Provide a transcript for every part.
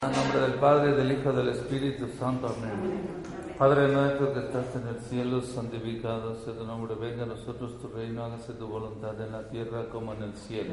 En nombre del Padre, del Hijo, del Espíritu Santo. Amén. Padre nuestro que estás en el cielo, santificado sea tu nombre. Venga a nosotros tu reino, hágase tu voluntad en la tierra como en el cielo.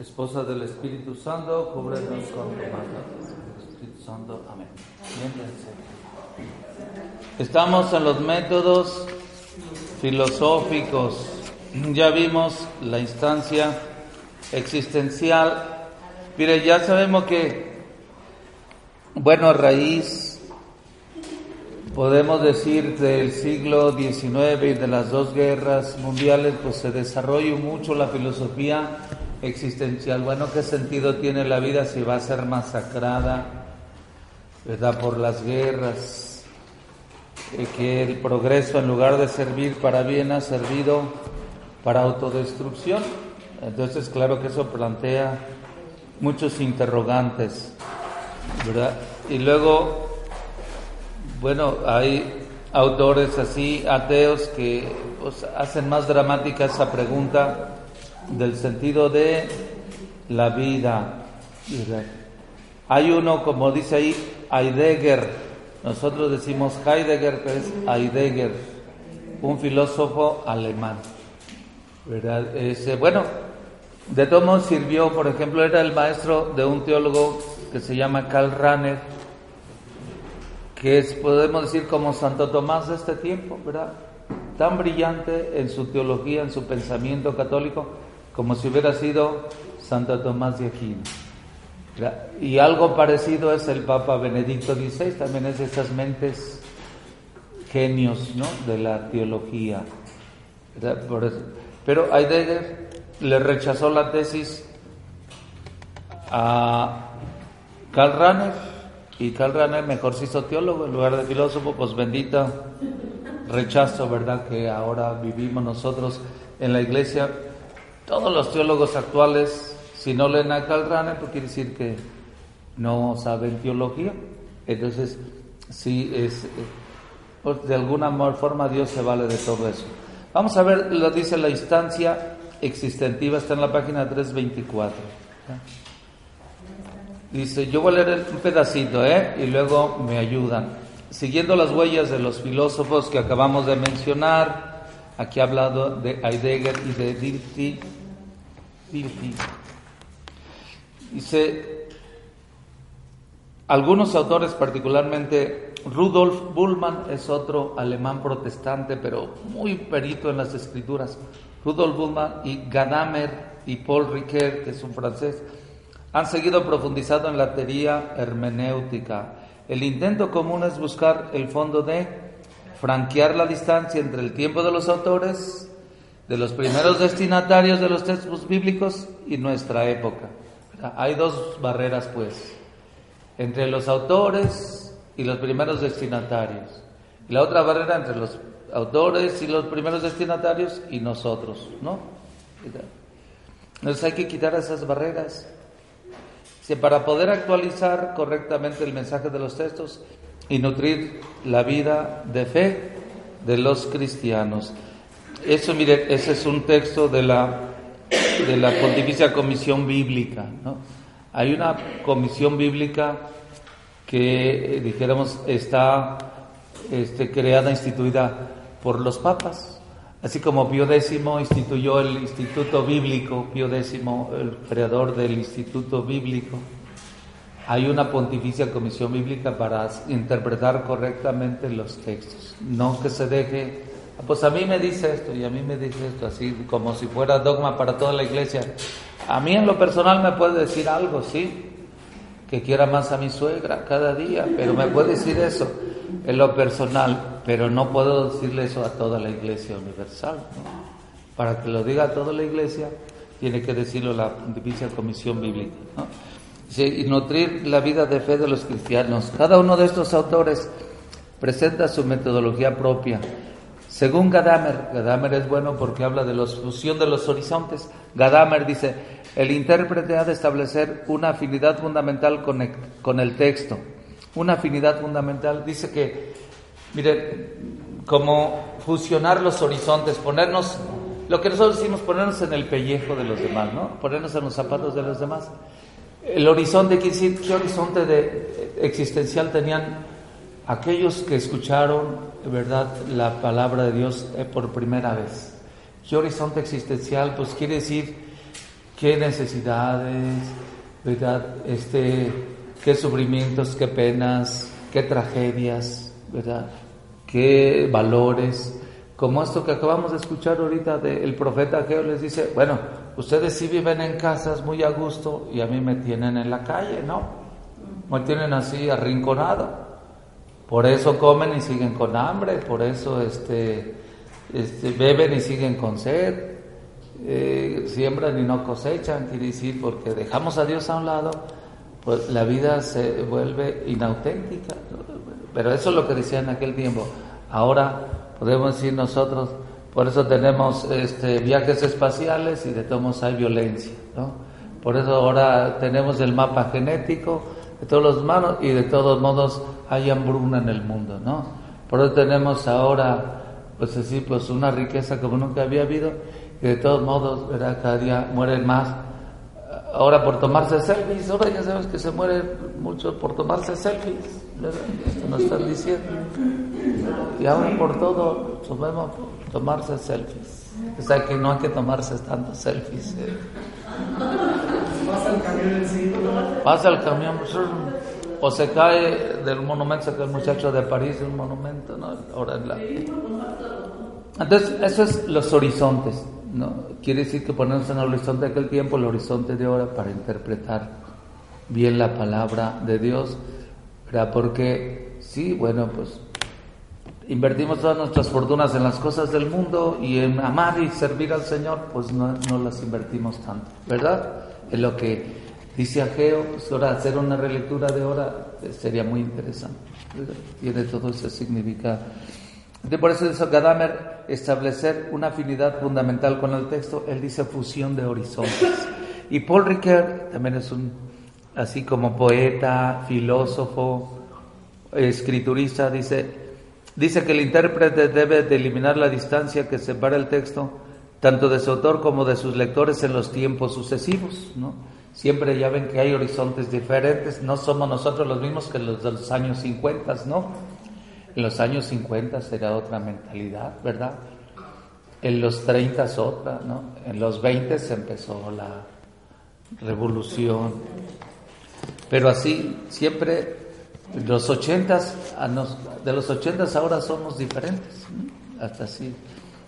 Esposa del Espíritu Santo, cúbrenos con tu manto. Espíritu Santo, amén. Estamos en los métodos filosóficos. Ya vimos la instancia existencial. Mire, ya sabemos que, bueno, a raíz, podemos decir, del siglo XIX y de las dos guerras mundiales, pues se desarrolló mucho la filosofía existencial. Bueno, ¿qué sentido tiene la vida si va a ser masacrada, verdad, por las guerras? Eh, que el progreso, en lugar de servir para bien, ha servido para autodestrucción. Entonces, claro que eso plantea muchos interrogantes, ¿verdad? Y luego, bueno, hay autores así, ateos, que hacen más dramática esa pregunta del sentido de la vida. Hay uno, como dice ahí, Heidegger, nosotros decimos Heidegger, pero es Heidegger, un filósofo alemán. ¿verdad? Ese, bueno, de todos modos sirvió, por ejemplo, era el maestro de un teólogo que se llama Karl Rahner, que es, podemos decir, como Santo Tomás de este tiempo, ¿verdad? Tan brillante en su teología, en su pensamiento católico, como si hubiera sido Santo Tomás de Aquino. Y algo parecido es el Papa Benedicto XVI, también es de esas mentes genios ¿no? de la teología. Pero Heidegger le rechazó la tesis a Karl Rahner y Karl Rahner mejor se hizo teólogo en lugar de filósofo, pues bendita rechazo, ¿verdad? Que ahora vivimos nosotros en la iglesia. Todos los teólogos actuales, si no leen a Karl Rahner, pues quiere decir que no saben teología. Entonces, sí, es, pues de alguna forma Dios se vale de todo eso. Vamos a ver, lo dice la instancia existentiva, está en la página 324. Dice, yo voy a leer un pedacito, ¿eh? Y luego me ayudan. Siguiendo las huellas de los filósofos que acabamos de mencionar, aquí ha hablado de Heidegger y de. Dilthey. Dice, algunos autores, particularmente Rudolf Bullmann, es otro alemán protestante, pero muy perito en las escrituras. Rudolf Bullmann y Gadamer y Paul Ricoeur, que es un francés, han seguido profundizando en la teoría hermenéutica. El intento común es buscar el fondo de franquear la distancia entre el tiempo de los autores, de los primeros destinatarios de los textos bíblicos y nuestra época. Hay dos barreras, pues, entre los autores y los primeros destinatarios. Y la otra barrera entre los autores y los primeros destinatarios y nosotros, ¿no? Entonces hay que quitar esas barreras. Si para poder actualizar correctamente el mensaje de los textos y nutrir la vida de fe de los cristianos. Eso, mire, ese es un texto de la, de la Pontificia Comisión Bíblica, ¿no? Hay una comisión bíblica que, dijéramos, está este, creada, instituida por los papas. Así como Pío X instituyó el Instituto Bíblico, Pío X, el creador del Instituto Bíblico, hay una pontificia comisión bíblica para interpretar correctamente los textos. No que se deje, pues a mí me dice esto y a mí me dice esto, así como si fuera dogma para toda la iglesia. A mí en lo personal me puede decir algo, sí, que quiera más a mi suegra cada día, pero me puede decir eso en lo personal, pero no puedo decirle eso a toda la iglesia universal. Para que lo diga a toda la iglesia, tiene que decirlo la Pontificia Comisión Bíblica. Y nutrir la vida de fe de los cristianos. Cada uno de estos autores presenta su metodología propia. Según Gadamer, Gadamer es bueno porque habla de la fusión de los horizontes. Gadamer dice, el intérprete ha de establecer una afinidad fundamental con el, con el texto. Una afinidad fundamental. Dice que, mire, como fusionar los horizontes, ponernos, lo que nosotros decimos, ponernos en el pellejo de los demás, ¿no? Ponernos en los zapatos de los demás. El horizonte, ¿qué horizonte de, existencial tenían aquellos que escucharon, verdad, la palabra de Dios eh, por primera vez? ¿Qué horizonte existencial? Pues quiere decir qué necesidades, verdad, este, qué sufrimientos, qué penas, qué tragedias, verdad, qué valores, como esto que acabamos de escuchar ahorita del profeta Geo les dice, bueno, ustedes sí viven en casas muy a gusto y a mí me tienen en la calle, ¿no? Me tienen así arrinconado. Por eso comen y siguen con hambre, por eso este, este beben y siguen con sed, eh, siembran y no cosechan, quiere decir, porque dejamos a Dios a un lado, pues la vida se vuelve inauténtica. Pero eso es lo que decía en aquel tiempo. Ahora podemos decir nosotros, por eso tenemos este, viajes espaciales y de todos modos hay violencia, ¿no? Por eso ahora tenemos el mapa genético de todos los humanos y de todos modos hay hambruna en el mundo, ¿no? Por eso tenemos ahora, pues así, pues una riqueza como nunca había habido y de todos modos, ¿verdad? Cada día mueren más. Ahora por tomarse selfies, ahora ya sabes que se mueren muchos por tomarse selfies. Esto nos están diciendo. Y ahora por todo, tomemos tomarse selfies. O sea que no hay que tomarse tantos selfies. Eh. Pasa el camión Pasa el camión. O se cae del monumento, se cae el muchacho de París un monumento, ¿no? Ahora en la... Entonces, eso es los horizontes, ¿no? Quiere decir que ponernos en el horizonte de aquel tiempo, el horizonte de ahora, para interpretar bien la palabra de Dios, ¿verdad? Porque, sí, bueno, pues invertimos todas nuestras fortunas en las cosas del mundo y en amar y servir al Señor, pues no, las invertimos tanto, ¿verdad? En lo que dice Ageo, pues ahora hacer una relectura de hora eh, sería muy interesante, tiene todo ese significado. De por eso dice Gadamer establecer una afinidad fundamental con el texto, él dice fusión de horizontes. Y Paul Ricoeur también es un, así como poeta, filósofo, escriturista, dice, Dice que el intérprete debe de eliminar la distancia que separa el texto tanto de su autor como de sus lectores en los tiempos sucesivos, ¿no? Siempre ya ven que hay horizontes diferentes, no somos nosotros los mismos que los de los años 50, ¿no? En los años 50 será otra mentalidad, ¿verdad? En los 30 es otra, ¿no? En los 20 se empezó la revolución. Pero así, siempre los ochentas, de los ochentas ahora somos diferentes, hasta así.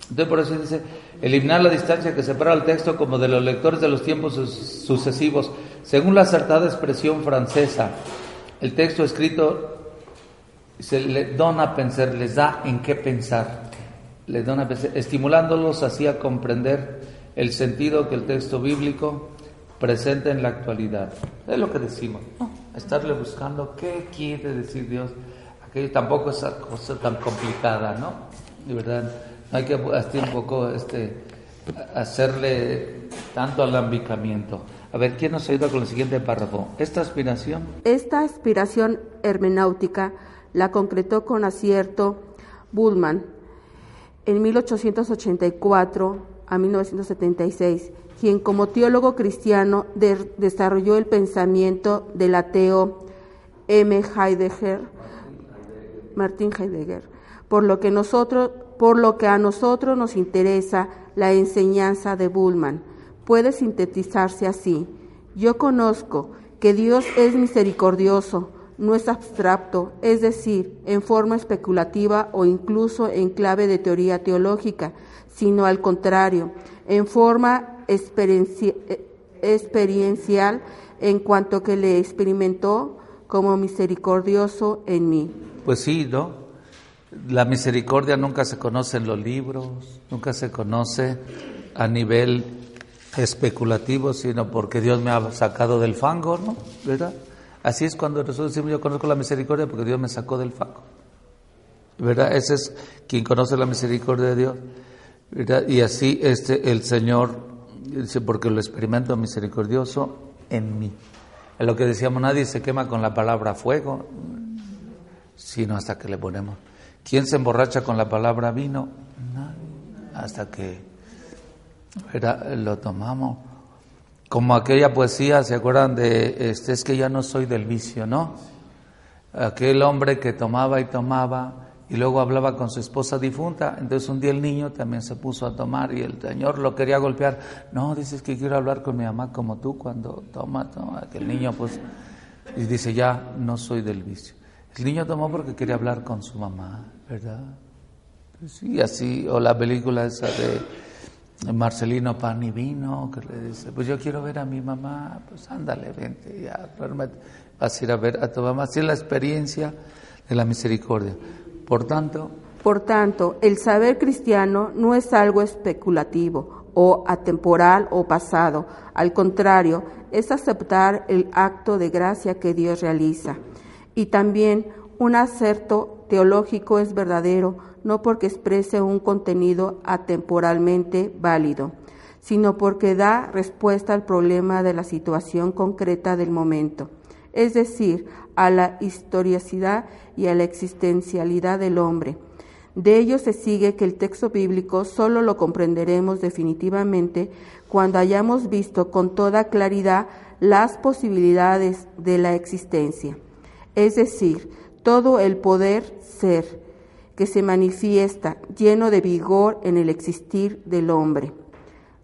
Entonces por eso dice, eliminar la distancia que separa el texto como de los lectores de los tiempos sucesivos. Según la acertada expresión francesa, el texto escrito se le dona pensar, les da en qué pensar, les dona pensar, estimulándolos así a comprender el sentido que el texto bíblico presenta en la actualidad. Es lo que decimos estarle buscando qué quiere decir Dios. Aquello tampoco es una cosa tan complicada, ¿no? De verdad, hay que hacer un poco este, hacerle tanto alambicamiento. A ver, ¿quién nos ayuda con el siguiente párrafo? Esta aspiración. Esta aspiración hermenáutica la concretó con acierto Bullman en 1884 a 1976 quien como teólogo cristiano desarrolló el pensamiento del ateo M. Heidegger, Martin Heidegger, por lo que nosotros por lo que a nosotros nos interesa la enseñanza de Bullman. Puede sintetizarse así. Yo conozco que Dios es misericordioso, no es abstracto, es decir, en forma especulativa o incluso en clave de teoría teológica, sino al contrario, en forma experiencial en cuanto que le experimentó como misericordioso en mí. Pues sí, ¿no? La misericordia nunca se conoce en los libros, nunca se conoce a nivel especulativo, sino porque Dios me ha sacado del fango, ¿no? ¿Verdad? Así es cuando nosotros decimos yo conozco la misericordia porque Dios me sacó del fango. ¿Verdad? Ese es quien conoce la misericordia de Dios. Y así este el Señor dice porque lo experimento misericordioso en mí. Es lo que decíamos, nadie se quema con la palabra fuego, sino hasta que le ponemos. ¿Quién se emborracha con la palabra vino? Nadie. Hasta que lo tomamos. Como aquella poesía, ¿se acuerdan de este? Es que ya no soy del vicio, ¿no? Aquel hombre que tomaba y tomaba y luego hablaba con su esposa difunta. Entonces un día el niño también se puso a tomar y el señor lo quería golpear. No, dices que quiero hablar con mi mamá como tú cuando toma, toma. Aquel niño pues y dice ya no soy del vicio. El niño tomó porque quería hablar con su mamá, ¿verdad? Pues sí, así, o la película esa de Marcelino Pan y Vino, que le dice, pues yo quiero ver a mi mamá, pues ándale, vente, ya, vas a ir a ver a tu mamá. Así es la experiencia de la misericordia. Por tanto, el saber cristiano no es algo especulativo o atemporal o pasado. Al contrario, es aceptar el acto de gracia que Dios realiza. Y también un acerto teológico es verdadero no porque exprese un contenido atemporalmente válido, sino porque da respuesta al problema de la situación concreta del momento, es decir, a la historicidad y a la existencialidad del hombre. De ello se sigue que el texto bíblico solo lo comprenderemos definitivamente cuando hayamos visto con toda claridad las posibilidades de la existencia, es decir, todo el poder ser que se manifiesta lleno de vigor en el existir del hombre.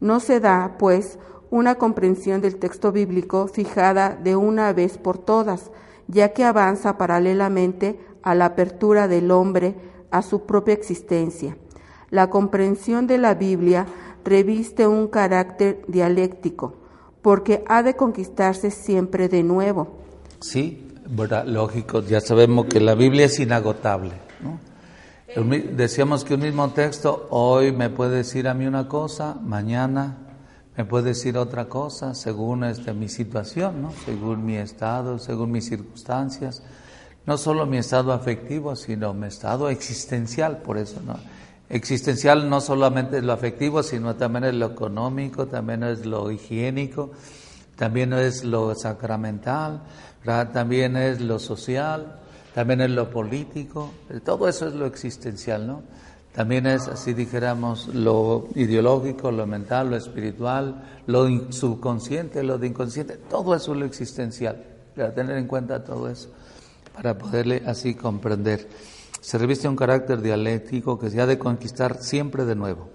No se da, pues, una comprensión del texto bíblico fijada de una vez por todas, ya que avanza paralelamente a la apertura del hombre a su propia existencia. La comprensión de la Biblia reviste un carácter dialéctico, porque ha de conquistarse siempre de nuevo. Sí, lógico, ya sabemos que la Biblia es inagotable. Decíamos que un mismo texto hoy me puede decir a mí una cosa, mañana me puede decir otra cosa según este, mi situación, ¿no? según mi estado, según mis circunstancias. No solo mi estado afectivo, sino mi estado existencial, por eso, ¿no? Existencial no solamente es lo afectivo, sino también es lo económico, también es lo higiénico, también es lo sacramental, también es lo social, también es lo político, todo eso es lo existencial, ¿no? También es, así dijéramos, lo ideológico, lo mental, lo espiritual, lo subconsciente, lo inconsciente, todo eso es lo existencial, para tener en cuenta todo eso, para poderle así comprender. Se reviste un carácter dialéctico que se ha de conquistar siempre de nuevo.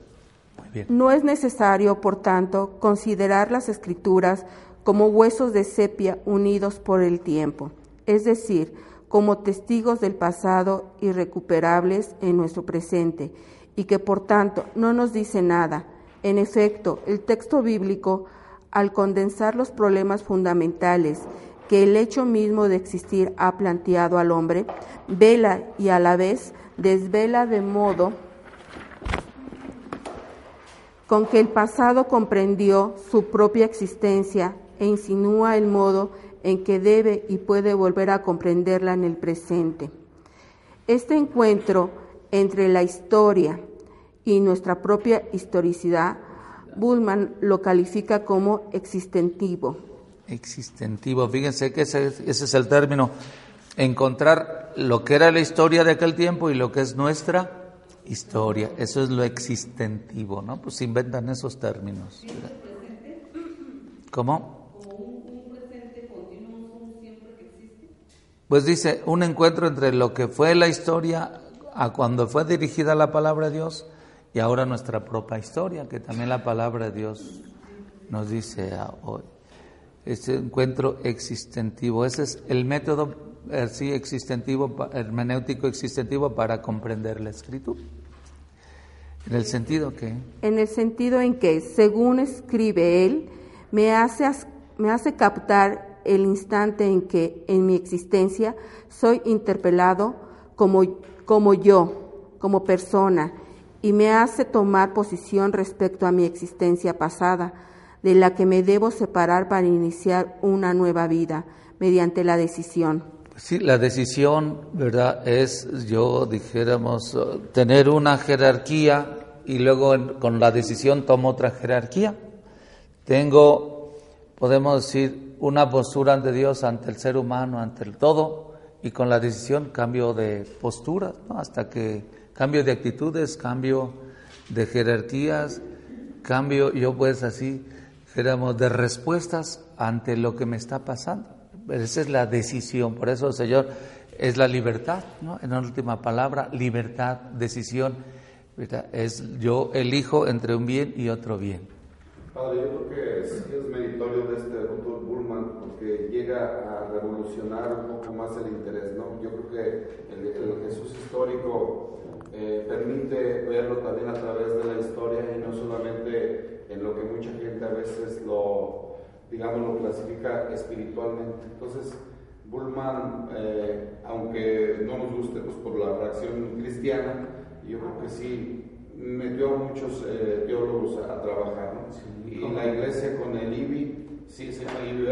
No es necesario, por tanto, considerar las escrituras como huesos de sepia unidos por el tiempo, es decir, como testigos del pasado irrecuperables en nuestro presente y que por tanto no nos dice nada. En efecto, el texto bíblico, al condensar los problemas fundamentales que el hecho mismo de existir ha planteado al hombre, vela y a la vez desvela de modo con que el pasado comprendió su propia existencia e insinúa el modo en que debe y puede volver a comprenderla en el presente. Este encuentro entre la historia y nuestra propia historicidad, Bullman lo califica como existentivo. Existentivo, fíjense que ese, ese es el término, encontrar lo que era la historia de aquel tiempo y lo que es nuestra historia. Eso es lo existentivo, ¿no? Pues inventan esos términos. ¿Cómo? Pues dice, un encuentro entre lo que fue la historia a cuando fue dirigida la palabra de Dios y ahora nuestra propia historia, que también la palabra de Dios nos dice hoy. Este encuentro existentivo, ese es el método eh, sí, existentivo, hermenéutico existentivo para comprender la escritura. ¿En el sentido que? En el sentido en que, según escribe él, me hace, me hace captar el instante en que en mi existencia soy interpelado como, como yo, como persona, y me hace tomar posición respecto a mi existencia pasada, de la que me debo separar para iniciar una nueva vida mediante la decisión. Sí, la decisión, ¿verdad? Es, yo dijéramos, tener una jerarquía y luego con la decisión tomo otra jerarquía. Tengo, podemos decir, una postura ante Dios, ante el ser humano, ante el todo, y con la decisión cambio de postura, hasta que cambio de actitudes, cambio de jerarquías, cambio, yo pues así, dijéramos, de respuestas ante lo que me está pasando. Esa es la decisión, por eso, Señor, es la libertad, ¿no? En última palabra, libertad, decisión es yo elijo entre un bien y otro bien. Padre, yo creo que sí es meritorio de este doctor Bullman porque llega a revolucionar un poco más el interés, ¿no? Yo creo que el, Jesús histórico eh, permite verlo también a través de la historia y no solamente en lo que mucha gente a veces lo, digamos, lo clasifica espiritualmente. Entonces, Bullman, eh, aunque no nos guste pues, por la reacción cristiana, yo creo que sí metió a muchos eh, teólogos a, trabajar, ¿no? Iglesia con el IBI, sí se llama IBI,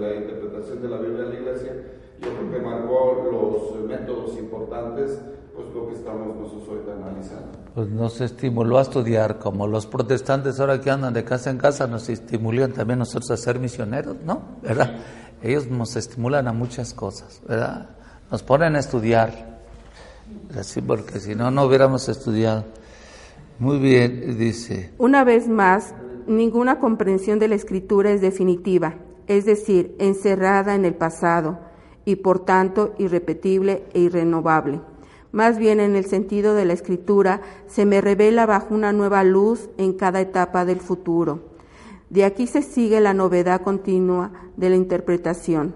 la, interpretación de la Biblia de la iglesia, yo creo que marcó los métodos importantes, pues lo que estamos nosotros ahorita analizando. Pues nos estimuló a estudiar, como los protestantes ahora que andan de casa en casa, nos estimulan también nosotros a ser misioneros, ¿no? ¿Verdad? Ellos nos estimulan a muchas cosas, ¿verdad? Nos ponen a estudiar, Así porque si no, no hubiéramos estudiado. Muy bien, dice. Una vez más, ninguna comprensión de la escritura es definitiva, es decir, encerrada en el pasado y por tanto irrepetible e irrenovable. Más bien en el sentido de la escritura se me revela bajo una nueva luz en cada etapa del futuro. De aquí se sigue la novedad continua de la interpretación,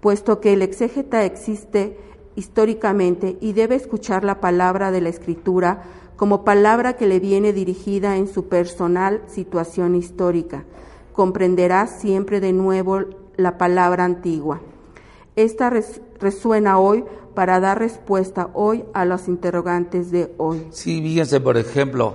puesto que el exégeta existe históricamente y debe escuchar la palabra de la Escritura como palabra que le viene dirigida en su personal situación histórica. Comprenderá siempre de nuevo la palabra antigua. Esta resuena hoy para dar respuesta hoy a los interrogantes de hoy. Sí, fíjense, por ejemplo,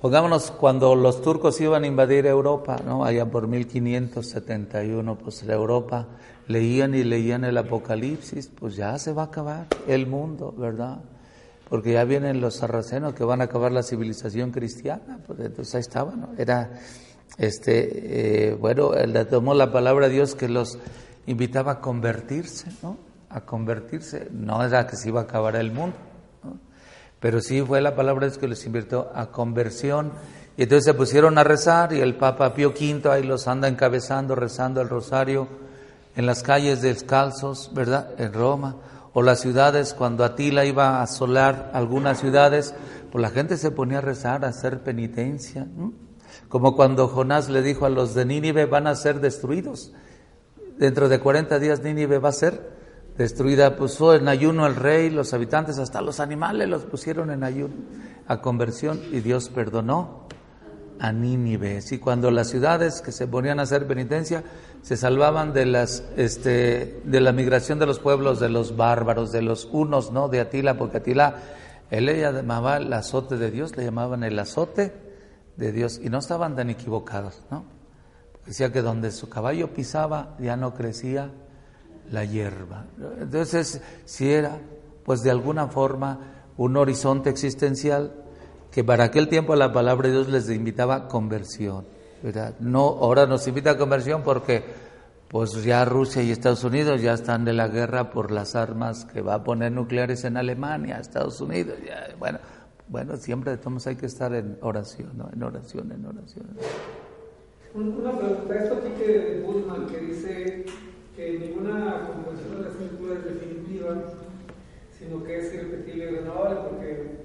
pongámonos cuando los turcos iban a invadir Europa, ¿no? Allá por 1571, pues la Europa leían y leían el Apocalipsis, pues ya se va a acabar el mundo, ¿verdad? Porque ya vienen los sarracenos que van a acabar la civilización cristiana, pues entonces ahí estaba, ¿no? Era, este, eh, bueno, le tomó la palabra a Dios que los invitaba a convertirse, ¿no? A convertirse, no era que se iba a acabar el mundo, ¿no? Pero sí fue la palabra de Dios que los invitó a conversión. Y entonces se pusieron a rezar y el Papa Pío V ahí los anda encabezando, rezando el rosario en las calles descalzos, ¿verdad? En Roma, o las ciudades, cuando Atila iba a asolar algunas ciudades, pues la gente se ponía a rezar, a hacer penitencia, como cuando Jonás le dijo a los de Nínive, van a ser destruidos. Dentro de 40 días Nínive va a ser destruida. Puso en ayuno el rey, los habitantes, hasta los animales los pusieron en ayuno a conversión y Dios perdonó a Nínive. Y cuando las ciudades que se ponían a hacer penitencia se salvaban de las este, de la migración de los pueblos de los bárbaros, de los unos, ¿no? De Atila, porque Atila él le llamaba el azote de Dios, le llamaban el azote de Dios y no estaban tan equivocados, ¿no? Decía que donde su caballo pisaba ya no crecía la hierba. Entonces, si era pues de alguna forma un horizonte existencial que para aquel tiempo la palabra de Dios les invitaba a conversión. ¿verdad? No, ahora nos invita a conversión porque pues ya Rusia y Estados Unidos ya están de la guerra por las armas que va a poner nucleares en Alemania, Estados Unidos. bueno, bueno, siempre de todos hay que estar en oración, ¿no? En oración, en oración. Una pregunta, esto aquí que Bullman, que dice que ninguna comprensión de la escritura es definitiva, sino que es irrepetible y renovable, porque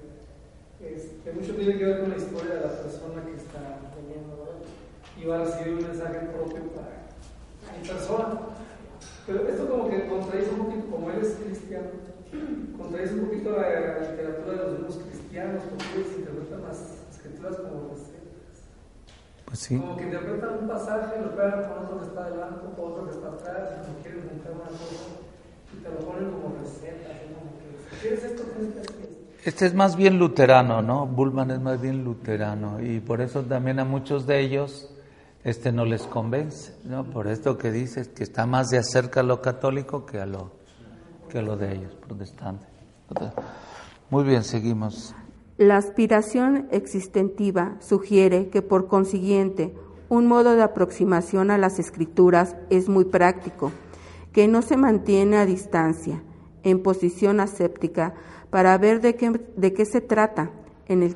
este, mucho tiene que ver con la historia de la persona que está teniendo, y va a recibir un mensaje propio para mi persona. Pero esto como que contradice un poquito, como él es cristiano, contradice un poquito la, literatura de los mismos cristianos, porque ellos interpretan las escrituras como recetas. Pues sí. Como que interpretan un pasaje, lo pegan con otro que está adelante, con otro que está atrás, y quieren juntar una cosa, y te lo ponen como receta, como que, quieres esto, hacer esto. Este es más bien luterano, ¿no? Bullman es más bien luterano y por eso también a muchos de ellos este no les convence, ¿no? Por esto que dices, que está más de acerca a lo católico que a lo, que a lo de ellos, protestantes. Muy bien, seguimos. La aspiración existentiva sugiere que por consiguiente un modo de aproximación a las escrituras es muy práctico, que no se mantiene a distancia, en posición aséptica, para ver de qué, de qué se trata en el,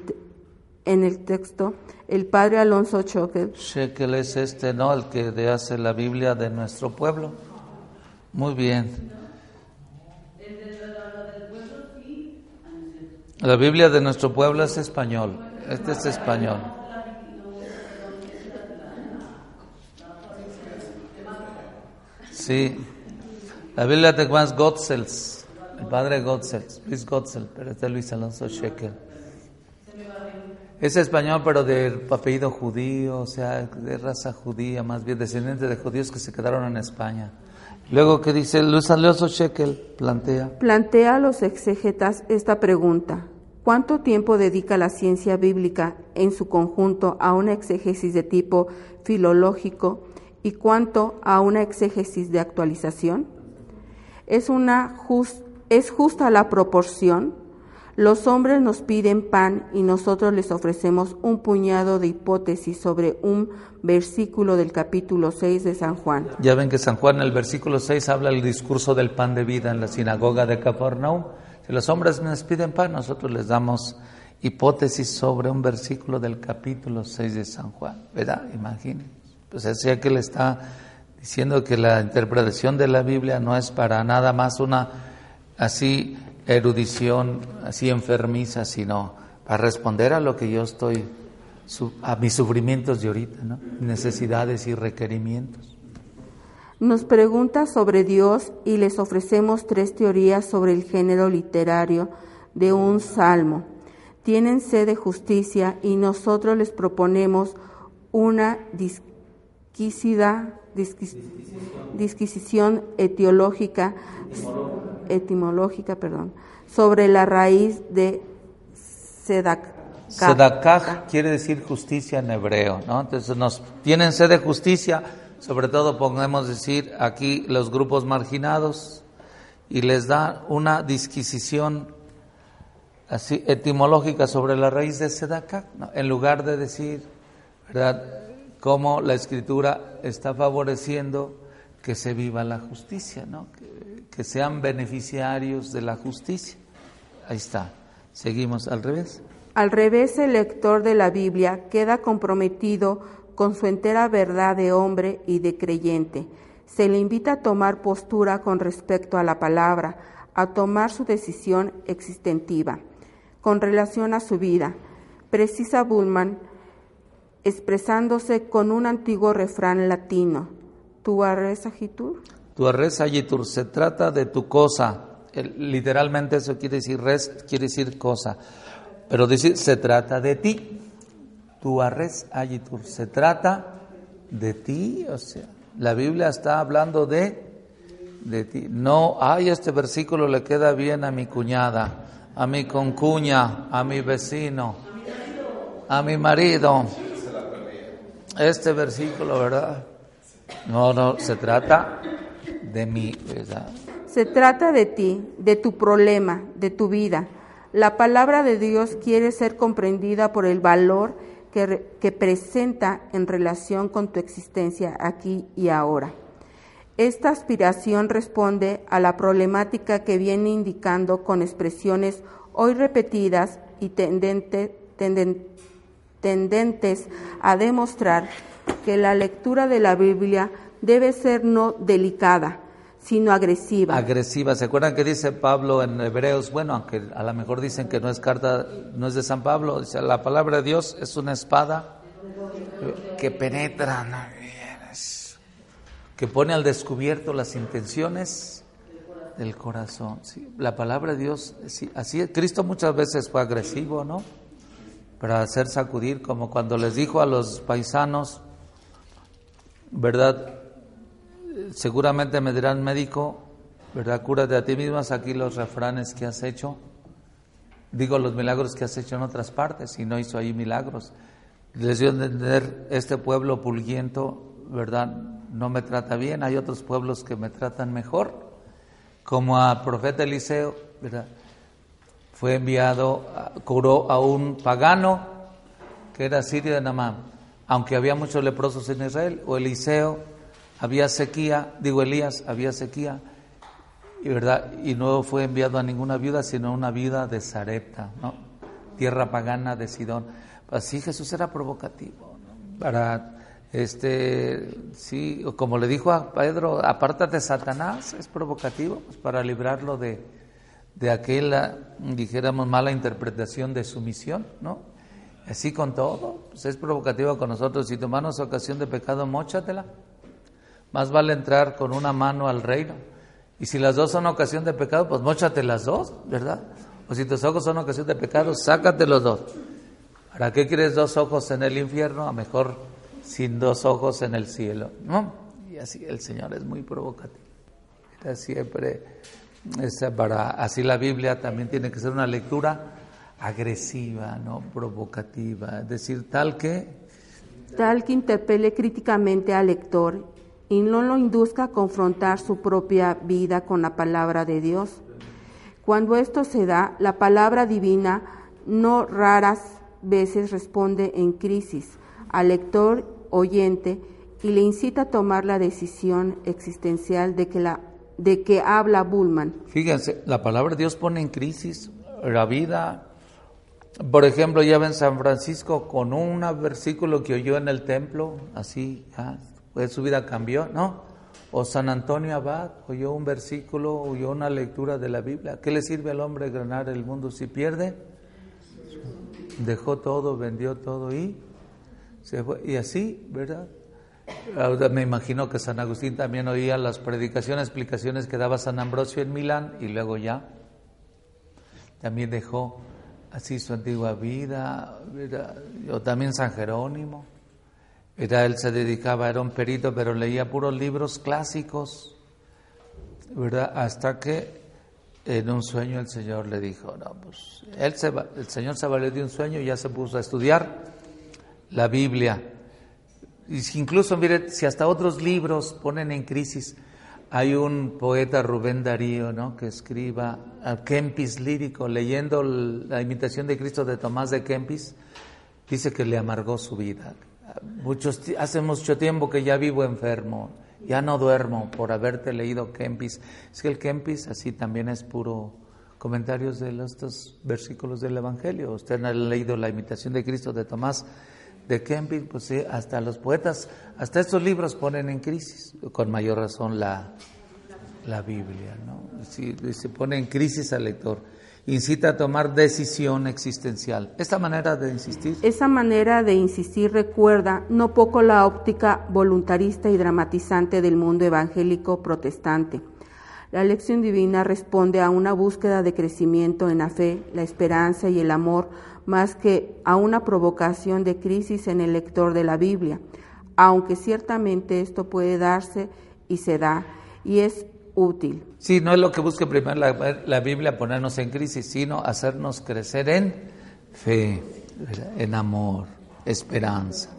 en el texto el padre Alonso Choquel. Shekel es este, ¿no? El que hace la Biblia de nuestro pueblo. Muy bien. La Biblia de nuestro pueblo es español. Este es español. Sí. La Biblia de Juan Gotzels, el padre Gotzels, Luis Gotzels, pero es de Luis Alonso Shekel. Es español, pero de apellido judío, o sea, de raza judía, más bien descendiente de judíos que se quedaron en España. Luego, ¿qué dice Luis Alonso Shekel? Plantea. Plantea a los exegetas esta pregunta. ¿Cuánto tiempo dedica la ciencia bíblica en su conjunto a una exégesis de tipo filológico y cuánto a una exégesis de actualización? ¿Es, una ¿Es justa la proporción? Los hombres nos piden pan y nosotros les ofrecemos un puñado de hipótesis sobre un versículo del capítulo 6 de San Juan. Ya ven que San Juan en el versículo 6 habla el discurso del pan de vida en la sinagoga de Capernaum. Si los hombres nos piden pan, nosotros les damos hipótesis sobre un versículo del capítulo 6 de San Juan. ¿Verdad? Imaginen. Pues así que le está diciendo que la interpretación de la Biblia no es para nada más una así erudición así enfermiza, sino para responder a lo que yo estoy, a mis sufrimientos de ahorita, ¿no? necesidades y requerimientos. Nos pregunta sobre Dios y les ofrecemos tres teorías sobre el género literario de un salmo. Tienen sed de justicia y nosotros les proponemos una disquisición etiológica etimológica, perdón, sobre la raíz de Sedak. Sedakah quiere decir justicia en hebreo, ¿no? Entonces nos tienen sed de justicia, sobre todo podemos decir aquí los grupos marginados y les da una disquisición así etimológica sobre la raíz de Sedakah, en lugar de decir, ¿verdad? Cómo la escritura está favoreciendo que se viva la justicia, ¿no? que sean beneficiarios de la justicia. Ahí está. Seguimos al revés. Al revés, el lector de la Biblia queda comprometido con su entera verdad de hombre y de creyente. Se le invita a tomar postura con respecto a la palabra, a tomar su decisión existentiva con relación a su vida. Precisa Bullman expresándose con un antiguo refrán latino, tu arres agitur, tu arres agitur se trata de tu cosa. literalmente eso quiere decir res, quiere decir cosa. Pero decir se trata de ti. Tu arres agitur se trata de ti, o sea, la Biblia está hablando de de ti. No, ay, este versículo le queda bien a mi cuñada, a mi concuña, a mi vecino, a mi marido. Este versículo, ¿verdad? No, no, se trata de mí, ¿verdad? Se trata de ti, de tu problema, de tu vida. La palabra de Dios quiere ser comprendida por el valor que, que presenta en relación con tu existencia aquí y ahora. Esta aspiración responde a la problemática que viene indicando con expresiones hoy repetidas y tendente, tendentes a demostrar que la lectura de la Biblia debe ser no delicada, sino agresiva. Agresiva. ¿Se acuerdan que dice Pablo en Hebreos? Bueno, aunque a lo mejor dicen que no es carta, no es de San Pablo, dice, la palabra de Dios es una espada que penetra, que pone al descubierto las intenciones del corazón. La palabra de Dios, sí, así es. Cristo muchas veces fue agresivo, ¿no? Para hacer sacudir, como cuando les dijo a los paisanos, ¿verdad? Seguramente me dirán, médico, ¿verdad? Cúrate a ti mismas aquí los refranes que has hecho. Digo los milagros que has hecho en otras partes y no hizo ahí milagros. Les dio a entender este pueblo pulguiento, ¿verdad? No me trata bien, hay otros pueblos que me tratan mejor. Como a profeta Eliseo, ¿verdad? Fue enviado, curó a un pagano que era sirio de Namán, aunque había muchos leprosos en Israel, o Eliseo, había sequía, digo Elías, había sequía, y, ¿verdad? y no fue enviado a ninguna viuda, sino a una viuda de Sarepta, ¿no? tierra pagana de Sidón. Así Jesús era provocativo, para este sí, como le dijo a Pedro, apártate Satanás, es provocativo, pues para librarlo de, de aquella, dijéramos, mala interpretación de su misión, ¿no? Así con todo, pues es provocativo con nosotros. Si tomanos ocasión de pecado, mochatela. Más vale entrar con una mano al reino. Y si las dos son ocasión de pecado, pues mochate las dos, ¿verdad? O si tus ojos son ocasión de pecado, sácate los dos. ¿Para qué quieres dos ojos en el infierno? A mejor sin dos ojos en el cielo, ¿no? Y así el Señor es muy provocativo. Era siempre, para, así la Biblia también tiene que ser una lectura agresiva, ¿no? Provocativa, es decir, tal que... Tal que interpele críticamente al lector y no lo induzca a confrontar su propia vida con la palabra de Dios. Cuando esto se da, la palabra divina no raras veces responde en crisis al lector oyente y le incita a tomar la decisión existencial de que, la, de que habla Bullman. Fíjense, la palabra Dios pone en crisis la vida. Por ejemplo, ya ven San Francisco con un versículo que oyó en el templo, así, pues su vida cambió, ¿no? O San Antonio Abad oyó un versículo, oyó una lectura de la Biblia. ¿Qué le sirve al hombre ganar el mundo si pierde? dejó todo, vendió todo y se fue. Y así, ¿verdad? Me imagino que San Agustín también oía las predicaciones, explicaciones que daba San Ambrosio en Milán y luego ya también dejó así su antigua vida, o también San Jerónimo, era, él se dedicaba, era un perito, pero leía puros libros clásicos, ¿verdad? Hasta que en un sueño el Señor le dijo, no, pues él se, el Señor se valió de un sueño y ya se puso a estudiar la Biblia. Incluso, mire, si hasta otros libros ponen en crisis, hay un poeta, Rubén Darío, ¿no? que escriba a Kempis lírico, leyendo la imitación de Cristo de Tomás de Kempis, dice que le amargó su vida. Muchos, hace mucho tiempo que ya vivo enfermo, ya no duermo por haberte leído Kempis. Es que el Kempis así también es puro comentarios de estos versículos del Evangelio. Usted ha leído la imitación de Cristo de Tomás de Kempis, pues sí, hasta los poetas, hasta estos libros ponen en crisis, con mayor razón la, la Biblia, ¿no? se pone en crisis al lector incita a tomar decisión existencial. Esta manera de insistir. Esa manera de insistir recuerda no poco la óptica voluntarista y dramatizante del mundo evangélico protestante. La lección divina responde a una búsqueda de crecimiento en la fe, la esperanza y el amor, más que a una provocación de crisis en el lector de la Biblia, aunque ciertamente esto puede darse y se da, y es útil. Sí, no es lo que busque primero la, Biblia ponernos en crisis, sino hacernos crecer en fe, en amor, esperanza.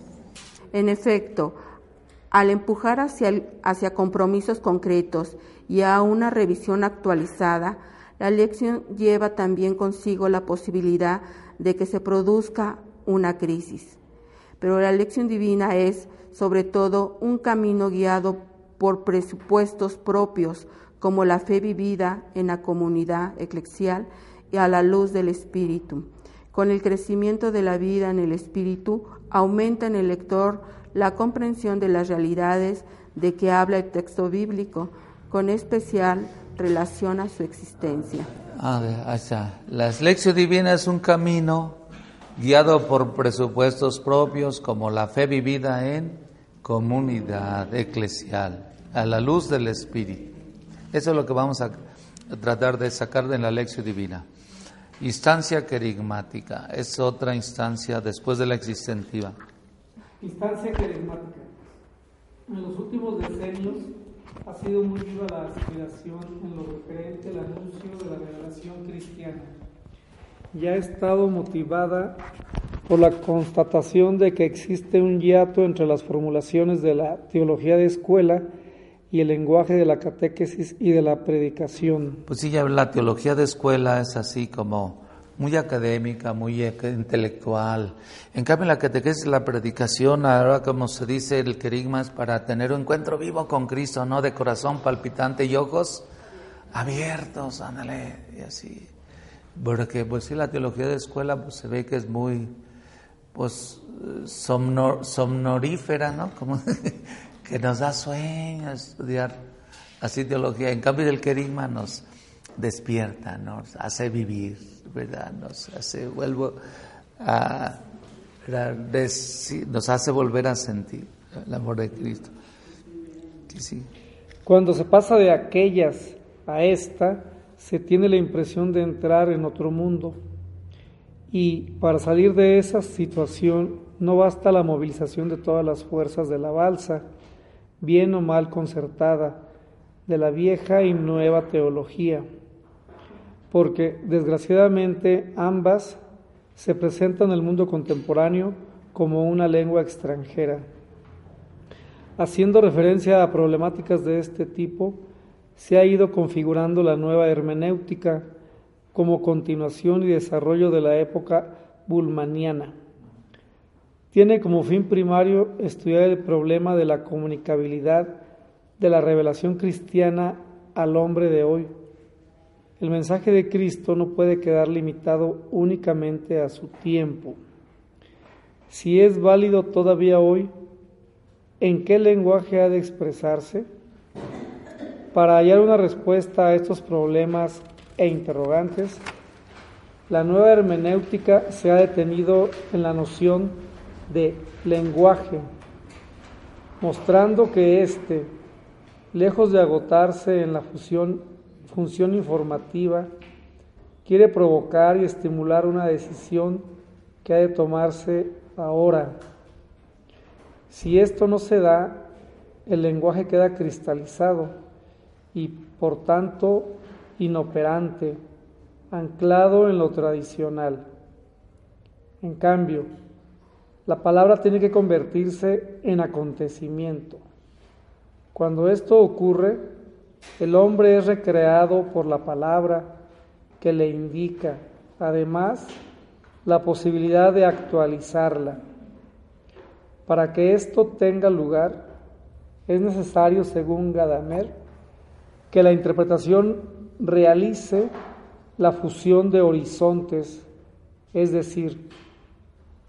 En efecto, al empujar hacia, hacia compromisos concretos y a una revisión actualizada, la lección lleva también consigo la posibilidad de que se produzca una crisis. Pero la lección divina es, sobre todo, un camino guiado por presupuestos propios, como la fe vivida en la comunidad eclesial y a la luz del Espíritu. Con el crecimiento de la vida en el Espíritu, aumenta en el lector la comprensión de las realidades de que habla el texto bíblico, con especial relación a su existencia. Ah, ahí está. La lección divina es un camino guiado por presupuestos propios como la fe vivida en comunidad eclesial, a la luz del Espíritu. Eso es lo que vamos a tratar de sacar de la lección divina. Instancia querigmática es otra instancia después de la existentiva. Instancia querigmática. En los últimos decenios ha sido muy viva la aspiración en lo referente al anuncio de la revelación cristiana. Ya ha estado motivada por la constatación de que existe un hiato entre las formulaciones de la teología de escuela y el lenguaje de la catequesis y de la predicación. Pues sí, ya la teología de escuela es así como muy académica, muy intelectual. En cambio, la catequesis, la predicación, ahora como se dice, el querigma es para tener un encuentro vivo con Cristo, ¿no? De corazón palpitante y ojos abiertos, ándale, y así. Porque, pues sí, la teología de escuela, pues se ve que es muy, pues, somnorífera, ¿no? Como que nos da sueño estudiar así teología. En cambio, el querigma nos despierta, nos hace vivir, ¿verdad? Nos hace, vuelvo a, nos hace volver a sentir el amor de Cristo. Cuando se pasa de aquellas a esta, se tiene la impresión de entrar en otro mundo. Y para salir de esa situación no basta la movilización de todas las fuerzas de la balsa, bien o mal concertada, de la vieja y nueva teología porque desgraciadamente ambas se presentan en el mundo contemporáneo como una lengua extranjera. Haciendo referencia a problemáticas de este tipo, se ha ido configurando la nueva hermenéutica como continuación y desarrollo de la época bulmaniana. Tiene como fin primario estudiar el problema de la comunicabilidad de la revelación cristiana al hombre de hoy el mensaje de Cristo no puede quedar limitado únicamente a su tiempo. Si es válido todavía hoy, ¿en qué lenguaje ha de expresarse? Para hallar una respuesta a estos problemas e interrogantes, la nueva hermenéutica se ha detenido en la noción de lenguaje, mostrando que éste, lejos de agotarse en la fusión función informativa, quiere provocar y estimular una decisión que ha de tomarse ahora. Si esto no se da, el lenguaje queda cristalizado y por tanto inoperante, anclado en lo tradicional. En cambio, la palabra tiene que convertirse en acontecimiento. Cuando esto ocurre, el hombre es recreado por la palabra que le indica, además, la posibilidad de actualizarla. Para que esto tenga lugar, es necesario, según Gadamer, que la interpretación realice la fusión de horizontes, es decir,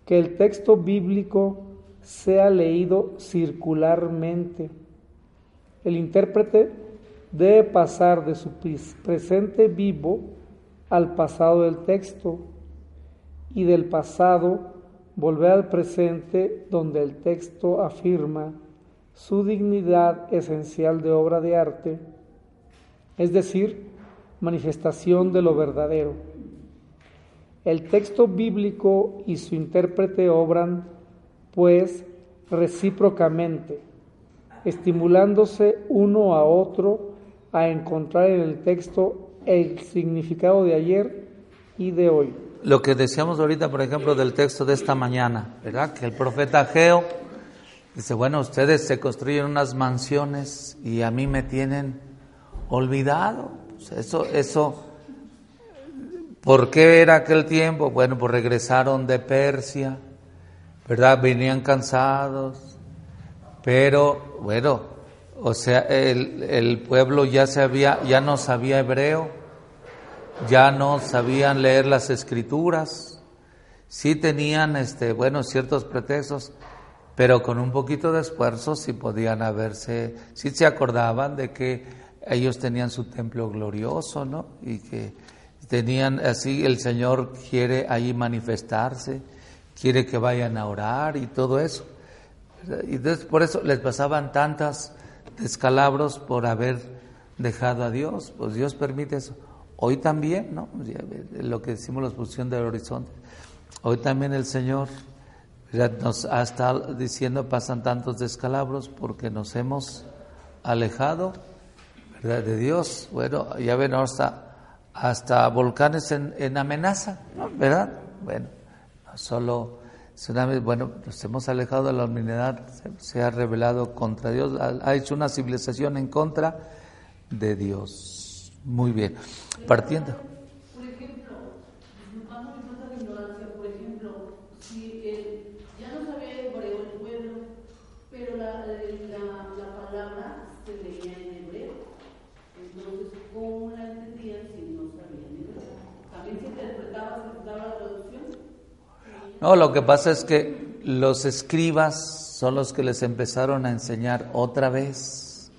que el texto bíblico sea leído circularmente. El intérprete debe pasar de su presente vivo al pasado del texto y del pasado volver al presente donde el texto afirma su dignidad esencial de obra de arte, es decir, manifestación de lo verdadero. El texto bíblico y su intérprete obran, pues, recíprocamente, estimulándose uno a otro a encontrar en el texto el significado de ayer y de hoy. Lo que decíamos ahorita, por ejemplo, del texto de esta mañana, ¿verdad? Que el profeta Geo dice, bueno, ustedes se construyen unas mansiones y a mí me tienen olvidado. Pues eso, eso, ¿por qué era aquel tiempo? Bueno, pues regresaron de Persia, ¿verdad? Venían cansados, pero bueno, o sea, el, el, pueblo ya, se había, ya no sabía hebreo, ya no sabían leer las escrituras, sí tenían, este, bueno, ciertos pretextos, pero con un poquito de esfuerzo sí podían haberse, sí se acordaban de que ellos tenían su templo glorioso, ¿no? Y que tenían así, el Señor quiere ahí manifestarse, quiere que vayan a orar y todo eso. Y entonces por eso les pasaban tantas descalabros por haber dejado a Dios. Pues Dios permite eso. Hoy también, ¿no? Lo que decimos la exposición del horizonte. Hoy también el Señor nos ha estado diciendo pasan tantos descalabros porque nos hemos alejado de Dios. Bueno, ya ven hasta, hasta volcanes en, amenaza, ¿verdad? Bueno, solo tsunamis, bueno, nos hemos alejado de la humanidad, se, ha revelado contra Dios, ha, hecho una civilización en contra de Dios. Muy bien, partiendo. No, lo que pasa es que los escribas son los que les empezaron a enseñar otra vez,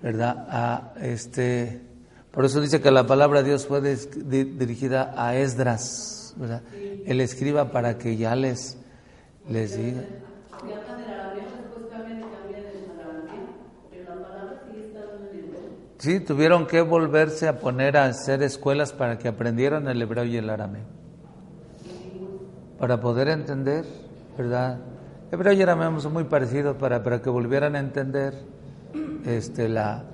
¿verdad? A este, por eso dice que la palabra de Dios fue dirigida a Esdras, ¿verdad? El escriba para que ya les, les diga. Sí, tuvieron que volverse a poner a hacer escuelas para que aprendieran el hebreo y el arameo para poder entender, ¿verdad? Hebreo y arameo son muy parecidos para, para que volvieran a entender este, la,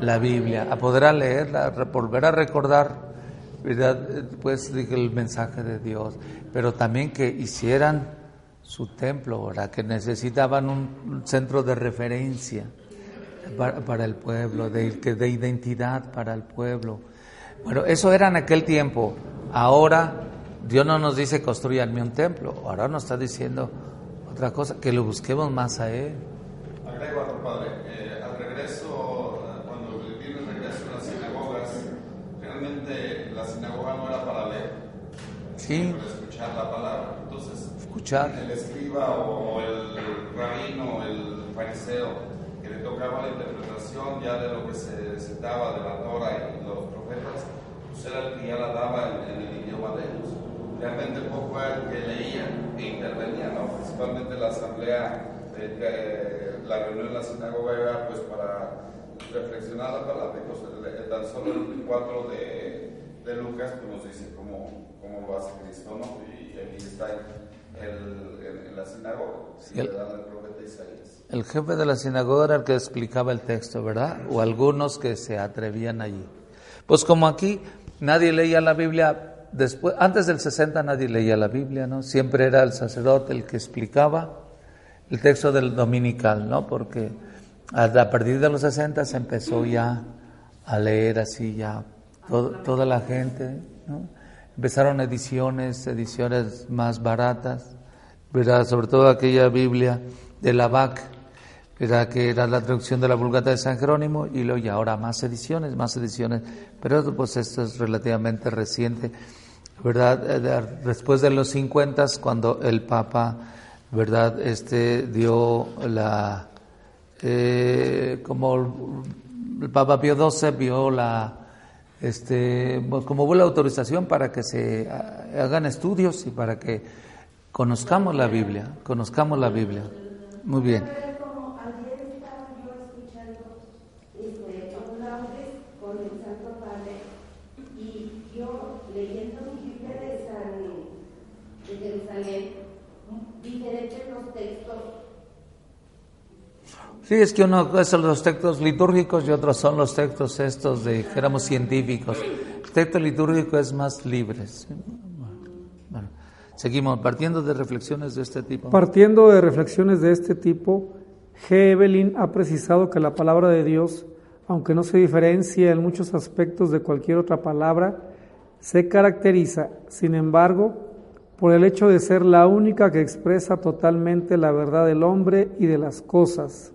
la Biblia, a poder leerla, a volver a recordar, ¿verdad? Pues dije el mensaje de Dios, pero también que hicieran su templo, ¿verdad? Que necesitaban un centro de referencia para, para el pueblo, de, de identidad para el pueblo. Bueno, eso era en aquel tiempo. Ahora Dios no nos dice construyanme un templo, ahora nos está diciendo otra cosa, que lo busquemos más a Él. Agrego a padre, eh, al regreso, cuando vino el regreso a las sinagogas, realmente la sinagoga no era para leer, sí. para escuchar la palabra. Entonces, escuchar. el escriba o el rabino, el fariseo, que le tocaba la interpretación ya de lo que se recitaba de la Torah y los profetas, pues era el que ya la daba en el idioma de ellos realmente poco el que leía e intervenía, ¿no? principalmente la asamblea, eh, la reunión en la sinagoga era pues para reflexionar la palabra, pues, tan solo el 4 de, de Lucas pues, nos dice cómo, cómo lo hace Cristo, ¿no? y ahí está el, en, la sinagoga, el, profeta Isaías. El jefe de la sinagoga era el que explicaba el texto, ¿verdad? O algunos que se atrevían allí. Pues como aquí nadie leía la Biblia antes del 60 nadie leía la Biblia, ¿no? Siempre era el sacerdote el que explicaba el texto del dominical, ¿no? Porque a partir de los 60 se empezó ya a leer así ya toda la gente. Empezaron ediciones, ediciones más baratas, ¿verdad? Sobre todo aquella Biblia de la ¿verdad? Que era la traducción de la Vulgata de San Jerónimo y luego ya ahora más ediciones, más ediciones, pero pues esto es relativamente reciente. ¿Verdad? Eh, después de los 50, cuando el Papa, ¿verdad? Este dio la, eh, como el Papa Pío XII vio la, este, pues, como hubo la autorización para que se hagan estudios y para que conozcamos la Biblia, conozcamos la Biblia. Muy bien. Sí, es que uno son los textos litúrgicos y otros son los textos estos de, éramos científicos. El texto litúrgico es más libre. Bueno, seguimos, partiendo de reflexiones de este tipo. Partiendo de reflexiones de este tipo, G. Evelyn ha precisado que la palabra de Dios, aunque no se diferencia en muchos aspectos de cualquier otra palabra, se caracteriza, sin embargo, por el hecho de ser la única que expresa totalmente la verdad del hombre y de las cosas.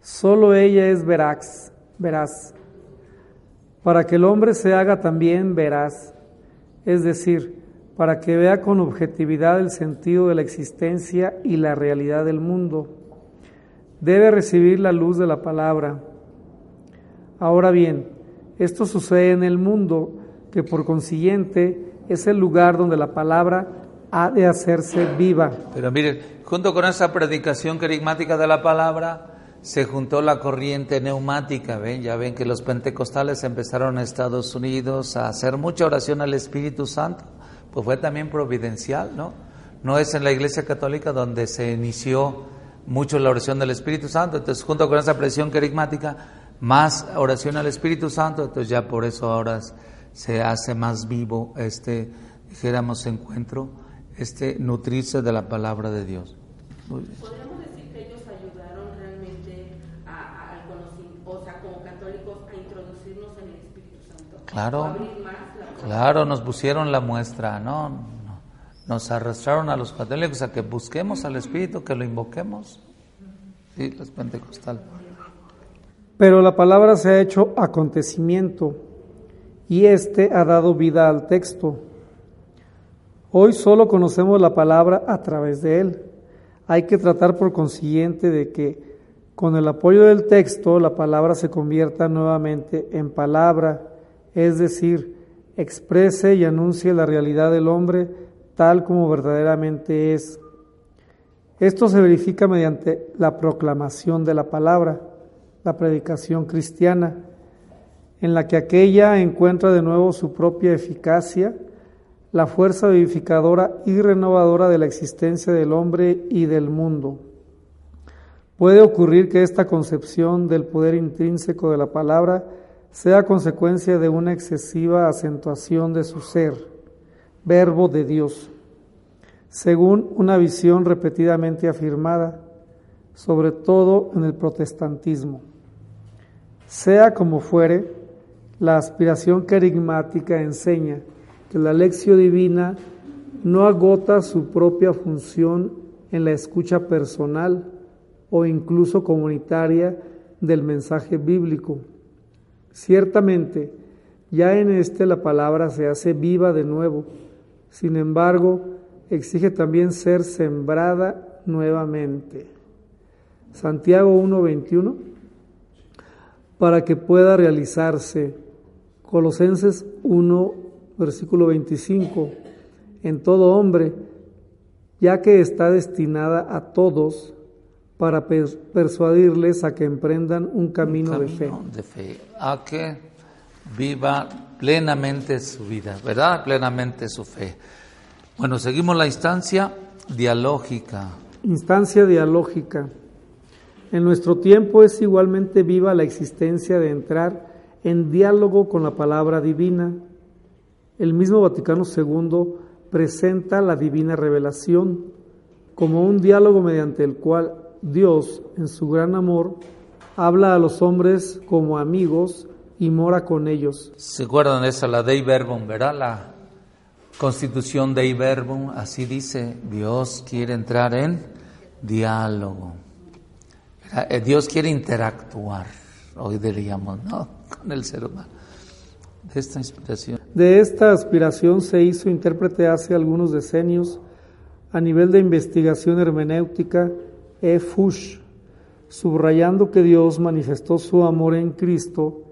Solo ella es veraz, veraz, para que el hombre se haga también veraz, es decir, para que vea con objetividad el sentido de la existencia y la realidad del mundo. Debe recibir la luz de la palabra. Ahora bien, esto sucede en el mundo, que por consiguiente es el lugar donde la palabra ha de hacerse viva. Pero miren, junto con esa predicación carismática de la palabra, se juntó la corriente neumática, ¿ven? Ya ven que los pentecostales empezaron en Estados Unidos a hacer mucha oración al Espíritu Santo, pues fue también providencial, ¿no? No es en la Iglesia Católica donde se inició mucho la oración del Espíritu Santo, entonces junto con esa presión carismática, más oración al Espíritu Santo, entonces ya por eso ahora se hace más vivo este, dijéramos, encuentro, este nutrirse de la palabra de Dios. ¿Podríamos decir que ellos ayudaron realmente al conocimiento, o sea, como católicos, a introducirnos en el Espíritu Santo? Claro, claro, nos pusieron la muestra, ¿no? Nos arrastraron a los católicos a que busquemos al Espíritu, que lo invoquemos. Sí, los pentecostales. Pero la palabra se ha hecho acontecimiento y éste ha dado vida al texto. Hoy solo conocemos la palabra a través de él. Hay que tratar por consiguiente de que con el apoyo del texto la palabra se convierta nuevamente en palabra, es decir, exprese y anuncie la realidad del hombre tal como verdaderamente es. Esto se verifica mediante la proclamación de la palabra la predicación cristiana, en la que aquella encuentra de nuevo su propia eficacia, la fuerza vivificadora y renovadora de la existencia del hombre y del mundo. Puede ocurrir que esta concepción del poder intrínseco de la palabra sea consecuencia de una excesiva acentuación de su ser, verbo de Dios, según una visión repetidamente afirmada, sobre todo en el protestantismo. Sea como fuere, la aspiración carismática enseña que la lección divina no agota su propia función en la escucha personal o incluso comunitaria del mensaje bíblico. Ciertamente, ya en este la palabra se hace viva de nuevo, sin embargo, exige también ser sembrada nuevamente. Santiago 1:21 para que pueda realizarse. Colosenses 1, versículo 25, en todo hombre, ya que está destinada a todos para persuadirles a que emprendan un camino, de fe. De fe, a que viva plenamente su vida, ¿verdad? Plenamente su fe. Bueno, seguimos la instancia dialógica. Instancia dialógica. En nuestro tiempo es igualmente viva la existencia de entrar en diálogo con la palabra divina. El mismo Vaticano II presenta la divina revelación como un diálogo mediante el cual Dios, en su gran amor, habla a los hombres como amigos y mora con ellos. ¿Se acuerdan de esa, la Dei Verbum, verdad? La constitución Dei Verbum, así dice, Dios quiere entrar en diálogo. Eh, Dios quiere interactuar, hoy diríamos, ¿no? Con el ser humano. De esta inspiración. De esta aspiración se hizo intérprete hace algunos decenios a nivel de investigación hermenéutica E. Fush, subrayando que Dios manifestó su amor en Cristo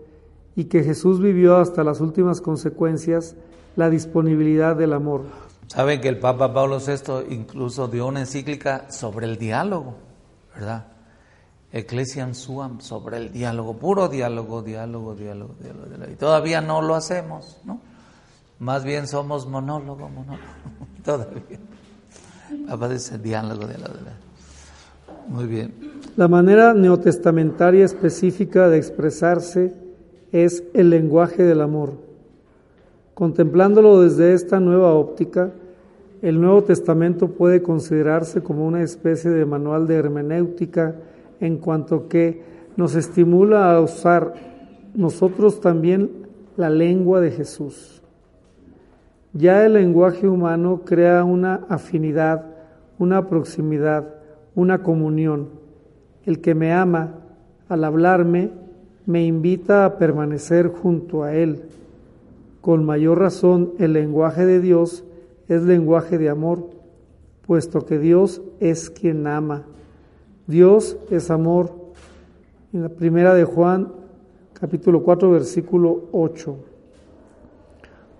y que Jesús vivió hasta las últimas consecuencias la disponibilidad del amor. Saben que el Papa Pablo VI incluso dio una encíclica sobre el diálogo, ¿verdad? Ecclesiam Suam sobre el diálogo, puro diálogo, diálogo, diálogo, diálogo, Y todavía no lo hacemos, ¿no? Más bien somos monólogo, monólogo, todavía. Papá dice diálogo, diálogo, diálogo. Muy bien. La manera neotestamentaria específica de expresarse es el lenguaje del amor. Contemplándolo desde esta nueva óptica, el Nuevo Testamento puede considerarse como una especie de manual de hermenéutica en cuanto que nos estimula a usar nosotros también la lengua de Jesús. Ya el lenguaje humano crea una afinidad, una proximidad, una comunión. El que me ama, al hablarme, me invita a permanecer junto a Él. Con mayor razón, el lenguaje de Dios es lenguaje de amor, puesto que Dios es quien ama. Dios es amor. En la primera de Juan capítulo 4, versículo 8.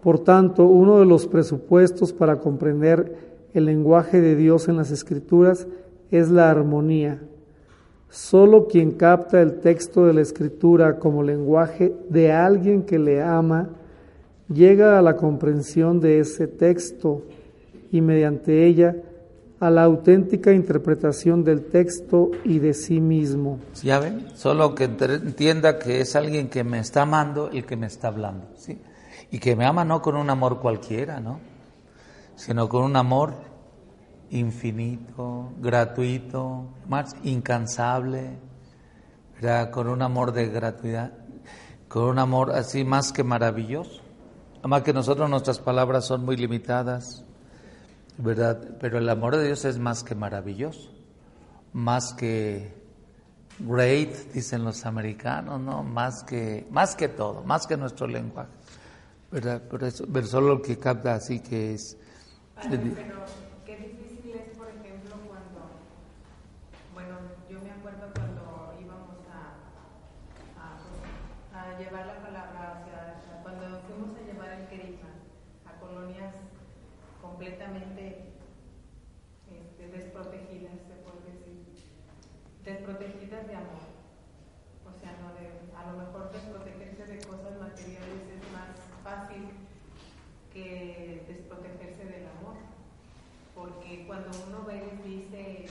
Por tanto, uno de los presupuestos para comprender el lenguaje de Dios en las Escrituras es la armonía. Solo quien capta el texto de la Escritura como lenguaje de alguien que le ama, llega a la comprensión de ese texto y mediante ella a la auténtica interpretación del texto y de sí mismo. ¿Ya ven? Solo que entienda que es alguien que me está amando el que me está hablando, ¿sí? Y que me ama no con un amor cualquiera, ¿no? Sino con un amor infinito, gratuito, más incansable, ¿verdad? Con un amor de gratuidad, con un amor así más que maravilloso. Además que nosotros nuestras palabras son muy limitadas, ¿verdad? Pero el amor de Dios es más que maravilloso, más que great, dicen los americanos, ¿no? Más que, más que todo, más que nuestro lenguaje, ¿verdad? Pero, eso, pero solo lo que capta así que es... pero qué difícil es, por ejemplo, cuando, bueno, yo me acuerdo cuando íbamos a, a, a llevar la palabra, o sea, cuando fuimos a llevar el querigma a colonias completamente este, desprotegidas, se puede decir, desprotegidas de amor. O sea, no de, a lo mejor desprotegerse de cosas materiales es más fácil que desprotegerse del amor. Porque cuando uno ve y les dice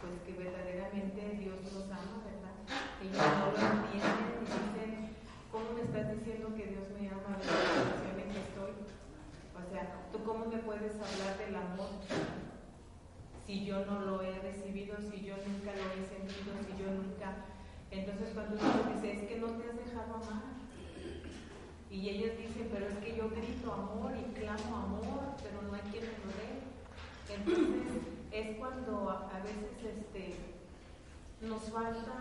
pues que verdaderamente Dios los ama, ¿verdad? Ellos no lo entienden y dicen, ¿cómo me estás diciendo que Dios me ama de la situación en que estoy? O sea, ¿tú cómo me puedes hablar del amor si yo no lo he recibido, si yo nunca lo he sentido, si yo nunca... Entonces cuando uno dice, es que no te has dejado amar. Y ellos dicen, pero es que yo grito amor y clamo amor, pero no hay quien me lo dé. Entonces es cuando a, veces este, nos falta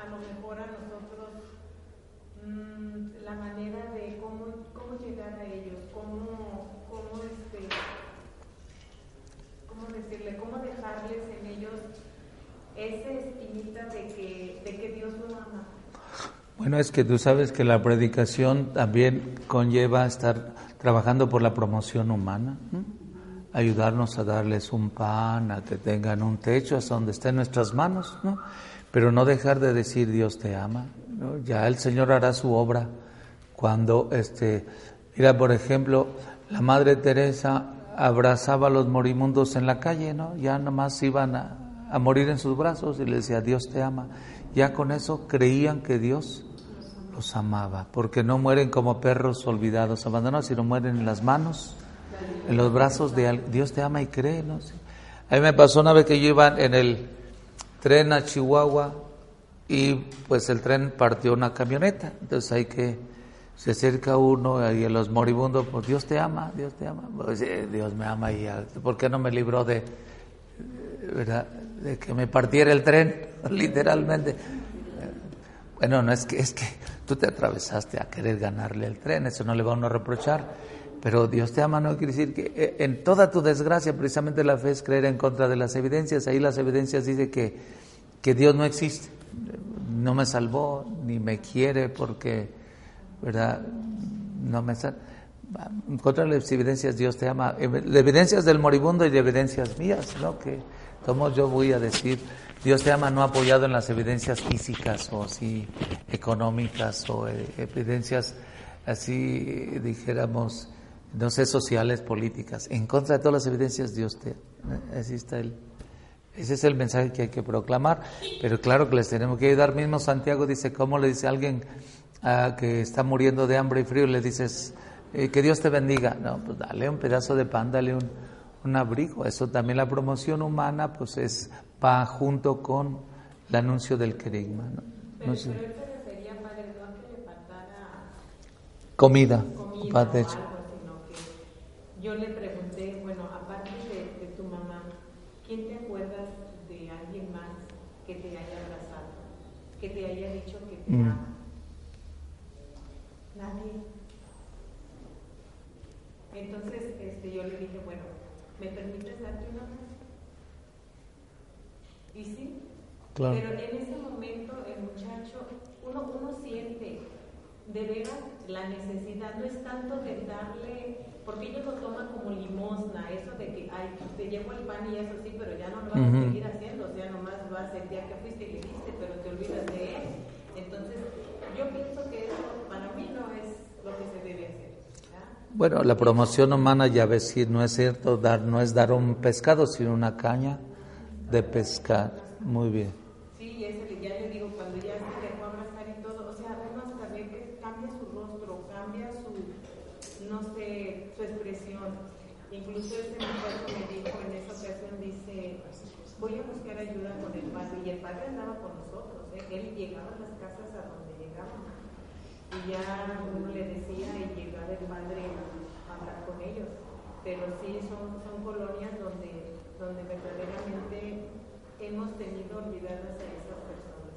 a lo mejor a nosotros mmm, la manera de cómo, cómo llegar a ellos, cómo, cómo, este, decirle, cómo dejarles en ellos esa espinita de que, Dios lo ama. Bueno, es que tú sabes que la predicación también conlleva estar trabajando por la promoción humana, ¿no? ayudarnos a darles un pan, a que tengan un techo hasta donde estén nuestras manos, ¿no? pero no dejar de decir Dios te ama. Ya el Señor hará su obra cuando, este, mira, por ejemplo, la Madre Teresa abrazaba a los morimundos en la calle, ¿no? Ya nomás iban a, morir en sus brazos y le decía Dios te ama. Ya con eso creían que Dios los amaba, porque no mueren como perros olvidados, abandonados, sino mueren en las manos, en los brazos de. Dios te ama y cree, ¿no? A mí me pasó una vez que yo iba en el tren a Chihuahua y pues el tren partió una camioneta, entonces hay que se acerca uno y a los moribundos, pues Dios te ama, Dios te ama, pues, eh, Dios me ama y ya, ¿por qué no me libró de, ¿verdad? de que me partiera el tren, literalmente? Bueno, no es que es que tú te atravesaste a querer ganarle el tren, eso no le va a uno reprochar, pero Dios te ama no quiere decir que eh, en toda tu desgracia precisamente la fe es creer en contra de las evidencias, ahí las evidencias dicen que, que Dios no existe, no me salvó, ni me quiere porque, ¿verdad? No me sal... En contra las evidencias Dios te ama, de evidencias del moribundo y de evidencias mías, ¿no? Que como yo voy a decir, Dios te ama no apoyado en las evidencias físicas o así económicas o eh, evidencias así, dijéramos, no sé, sociales, políticas. En contra de todas las evidencias, Dios te el, ese es el mensaje que hay que proclamar. Pero claro que les tenemos que ayudar. Mismo Santiago dice, ¿cómo le dice a alguien uh, que está muriendo de hambre y frío? Le dices, eh, que Dios te bendiga. No, pues dale un pedazo de pan, dale un, un abrigo. Eso también la promoción humana, pues es va junto con el anuncio del querigma. ¿no? Pero, no sé. pero él se refería, padre, no a que le faltara comida, comida paz de o hecho. algo, sino que yo le pregunté, bueno, aparte de, de tu mamá, ¿quién te acuerdas de alguien más que te haya abrazado, que te haya dicho que te Mm. ama? Nadie. Entonces, este, yo le dije, bueno, ¿me permites darte un abrazo? Y sí, Pero en ese momento el muchacho, uno, uno siente de veras la necesidad, no es tanto de darle, porque ellos lo toman como limosna, eso de que, ay, te llevo el pan y eso sí, pero ya no lo vas a seguir haciendo, o sea, nomás vas el día que fuiste y le diste, pero te olvidas de él. Entonces, yo pienso que eso para mí no es lo que se debe hacer. Bueno, la promoción humana ya ves si no es cierto, dar no es dar un pescado, sino una caña de pescar. Muy bien. Sí, ese, ya le digo, cuando ya se dejó abrazar y todo, o sea, además también que cambia su rostro, cambia su, no sé, su expresión. Incluso ese muchacho me dijo en esa ocasión, dice, voy a buscar ayuda con el padre. Y el padre andaba con nosotros, ¿eh? él llegaba a las casas a donde llegábamos. Y ya uno le decía y llegaba el padre a hablar con ellos. Pero sí, son, son colonias donde, donde verdaderamente hemos tenido olvidadas a esas personas.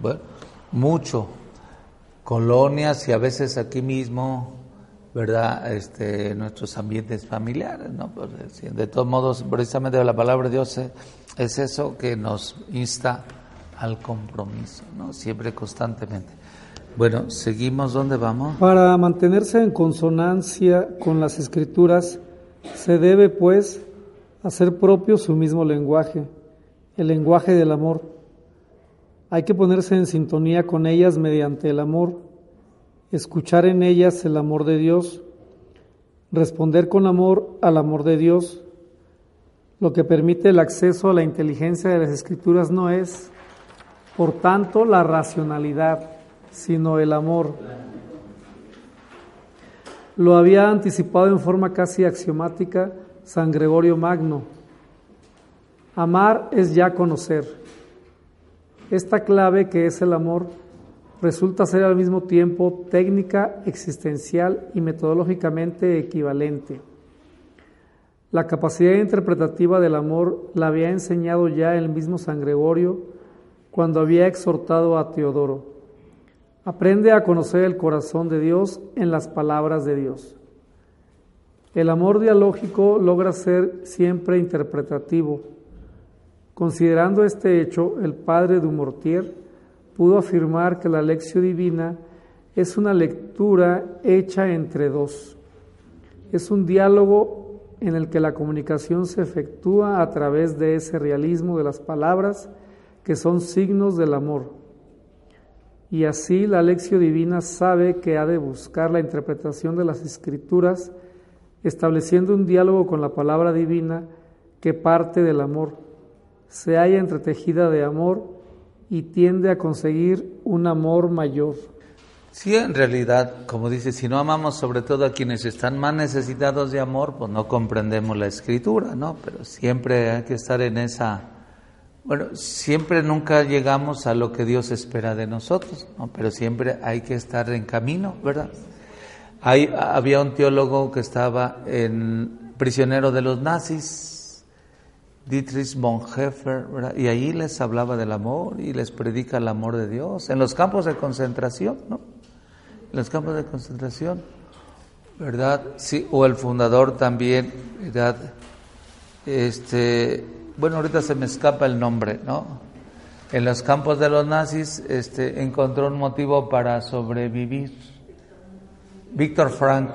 Bueno, mucho. Colonias y a veces aquí mismo, ¿verdad? Este, nuestros ambientes familiares, ¿no? Pues, de todos modos, precisamente la palabra de Dios es, es eso que nos insta al compromiso, ¿no? Siempre constantemente. Bueno, seguimos, ¿dónde vamos? Para mantenerse en consonancia con las escrituras, se debe, pues, hacer propio su mismo lenguaje, el lenguaje del amor. Hay que ponerse en sintonía con ellas mediante el amor, escuchar en ellas el amor de Dios, responder con amor al amor de Dios. Lo que permite el acceso a la inteligencia de las escrituras no es, por tanto, la racionalidad, sino el amor. Lo había anticipado en forma casi axiomática San Gregorio Magno. Amar es ya conocer. Esta clave que es el amor resulta ser al mismo tiempo técnica, existencial y metodológicamente equivalente. La capacidad interpretativa del amor la había enseñado ya el mismo San Gregorio cuando había exhortado a Teodoro. Aprende a conocer el corazón de Dios en las palabras de Dios. El amor dialógico logra ser siempre interpretativo. Considerando este hecho, el padre Dumortier pudo afirmar que la lección divina es una lectura hecha entre dos. Es un diálogo en el que la comunicación se efectúa a través de ese realismo de las palabras que son signos del amor y así la lección divina sabe que ha de buscar la interpretación de las escrituras, estableciendo un diálogo con la palabra divina que parte del amor, se halla entretejida de amor y tiende a conseguir un amor mayor. Sí, en realidad, como dice, si no amamos sobre todo a quienes están más necesitados de amor, pues no comprendemos la escritura, ¿no? Pero siempre hay que estar en esa bueno, siempre nunca llegamos a lo que Dios espera de nosotros, ¿no? pero siempre hay que estar en camino, ¿verdad? Hay, había un teólogo que estaba en prisionero de los nazis, Dietrich Bonhoeffer, ¿verdad? y ahí les hablaba del amor y les predica el amor de Dios en los campos de concentración, ¿no? En los campos de concentración, ¿verdad? Sí, o el fundador también, ¿verdad? Este, bueno, ahorita se me escapa el nombre, ¿no? En los campos de los nazis este, encontró un motivo para sobrevivir. Víctor Frank,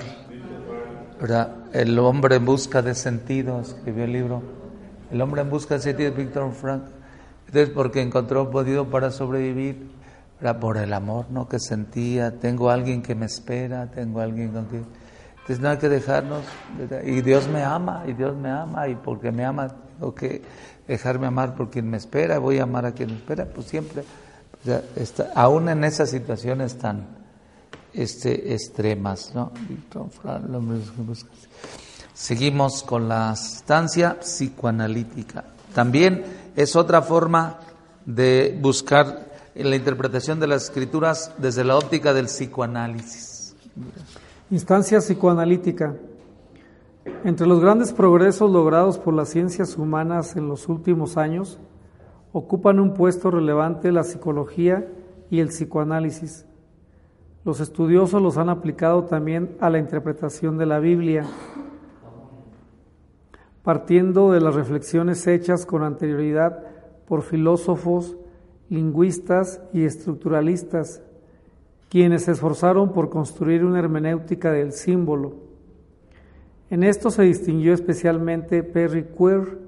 ¿verdad? El hombre en busca de sentido, escribió el libro. El hombre en busca de sentido, Víctor Frank. Entonces, porque encontró un motivo para sobrevivir, era por el amor, ¿no? Que sentía, tengo alguien que me espera, tengo alguien con quien... Entonces no hay que dejarnos, y Dios me ama, y Dios me ama, y porque me ama o que dejarme amar por quien me espera, voy a amar a quien me espera, pues siempre, está, aún en esas situaciones tan este, extremas, ¿no? Seguimos con la estancia psicoanalítica. También es otra forma de buscar la interpretación de las escrituras desde la óptica del psicoanálisis. Instancia psicoanalítica. Entre los grandes progresos logrados por las ciencias humanas en los últimos años, ocupan un puesto relevante la psicología y el psicoanálisis. Los estudiosos los han aplicado también a la interpretación de la Biblia, partiendo de las reflexiones hechas con anterioridad por filósofos, lingüistas y estructuralistas, quienes se esforzaron por construir una hermenéutica del símbolo. En esto se distinguió especialmente Perry Queer,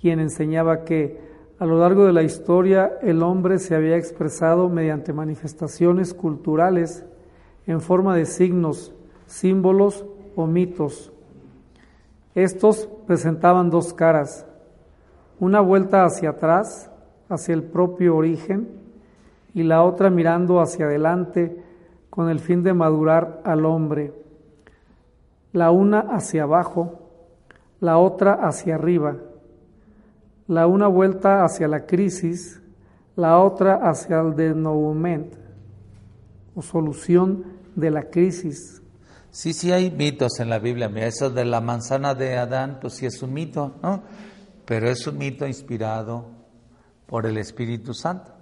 quien enseñaba que a lo largo de la historia el hombre se había expresado mediante manifestaciones culturales en forma de signos, símbolos o mitos. Estos presentaban dos caras, una vuelta hacia atrás, hacia el propio origen, y la otra mirando hacia adelante con el fin de madurar al hombre, la una hacia abajo, la otra hacia arriba la una vuelta hacia la crisis, la otra hacia el denouement o solución de la crisis. Sí, sí hay mitos en la Biblia. Mira, eso de la manzana de Adán, pues sí es un mito, ¿no? Pero es un mito inspirado por el Espíritu Santo.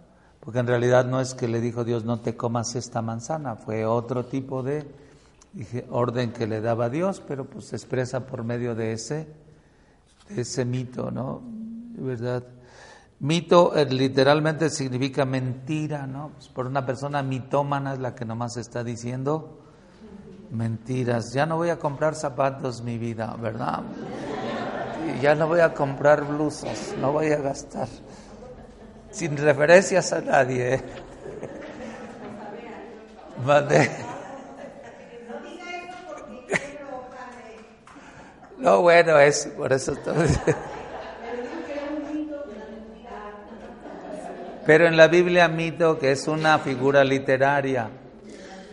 Porque en realidad no es que le dijo Dios, no te comas esta manzana, fue otro tipo de orden que le daba Dios, pero pues se expresa por medio de ese, ese mito, ¿no? ¿verdad? Mito eh, literalmente significa mentira, ¿no? Pues por una persona mitómana es la que nomás está diciendo mentiras. Ya no voy a comprar zapatos, mi vida, ¿verdad? Ya no voy a comprar blusas, no voy a gastar. Sin referencias a nadie. ¿eh? No, bueno, es por eso Pero en la Biblia mito, que es una figura literaria,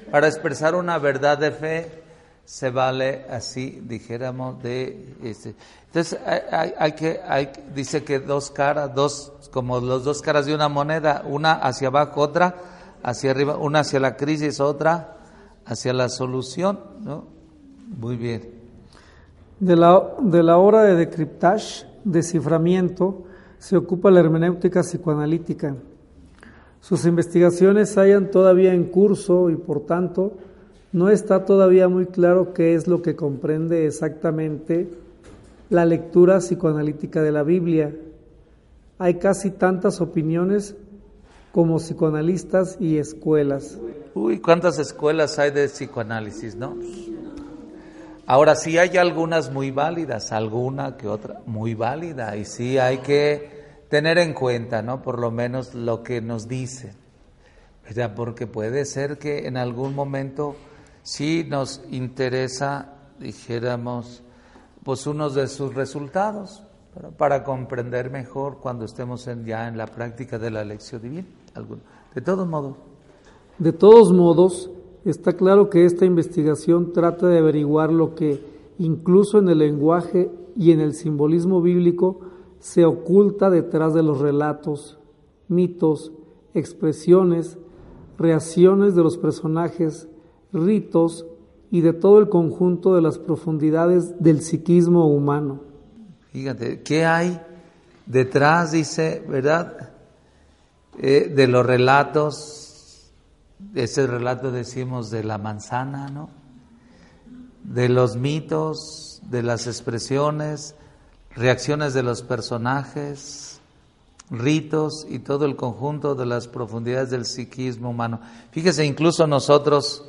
para expresar una verdad de fe, se vale así, dijéramos, de... Este. Entonces, hay, que, hay, dice que dos caras, dos, como los dos caras de una moneda, una hacia abajo, otra hacia arriba, una hacia la crisis, otra hacia la solución, ¿no? Muy bien. De la, de la hora de decriptage, desciframiento, se ocupa la hermenéutica psicoanalítica. Sus investigaciones hayan todavía en curso y por tanto no está todavía muy claro qué es lo que comprende exactamente la lectura psicoanalítica de la Biblia. Hay casi tantas opiniones como psicoanalistas y escuelas. Uy, cuántas escuelas hay de psicoanálisis, ¿no? Ahora sí hay algunas muy válidas, alguna que otra muy válida, y sí hay que tener en cuenta, ¿no? Por lo menos lo que nos dicen, ¿verdad? Porque puede ser que en algún momento sí nos interesa, dijéramos, pues unos de sus resultados, para comprender mejor cuando estemos ya en la práctica de la lección divina. De todos modos. De todos modos, Está claro que esta investigación trata de averiguar lo que, incluso en el lenguaje y en el simbolismo bíblico, se oculta detrás de los relatos, mitos, expresiones, reacciones de los personajes, ritos y de todo el conjunto de las profundidades del psiquismo humano. Fíjate, ¿qué hay detrás, dice, verdad, eh, de los relatos, ese relato decimos de la manzana, ¿no? De los mitos, de las expresiones, reacciones de los personajes, ritos y todo el conjunto de las profundidades del psiquismo humano. Fíjese, incluso nosotros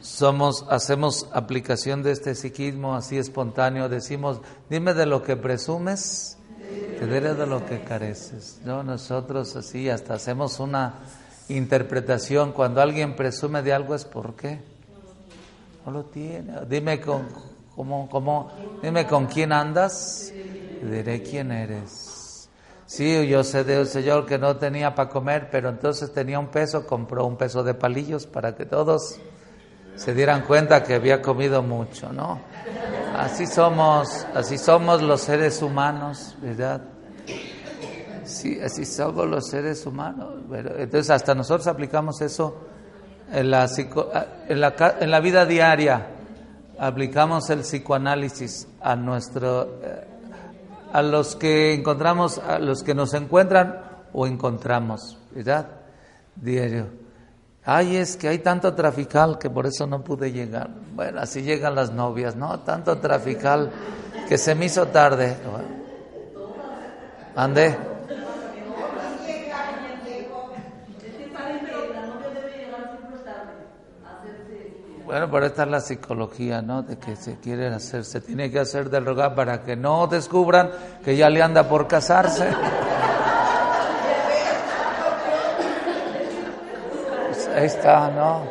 somos, hacemos aplicación de este psiquismo así espontáneo, decimos, dime de lo que presumes, te diré de lo que careces. ¿No? Nosotros así hasta hacemos una interpretación. Cuando alguien presume de algo es por qué. No lo tiene. Dime con, cómo, dime con quién andas diré quién eres. Sí, yo sé de un señor que no tenía para comer, pero entonces tenía un peso, compró un peso de palillos para que todos se dieran cuenta que había comido mucho, ¿no? Así somos, así somos los seres humanos, ¿verdad? Sí, así somos los seres humanos. Entonces hasta nosotros aplicamos eso en la, en la, en la vida diaria. Aplicamos el psicoanálisis a nuestro, eh, a los que encontramos, a los que nos encuentran o encontramos, ¿verdad? Diario. Ay, es que hay tanto trafical que por eso no pude llegar. Bueno, así llegan las novias, ¿no? Tanto trafical que se me hizo tarde. Ande. Bueno, por esta es la psicología, ¿no? De que se quieren hacer, se tiene que hacer del rogar para que no descubran que ya le anda por casarse. Pues ahí está, ¿no?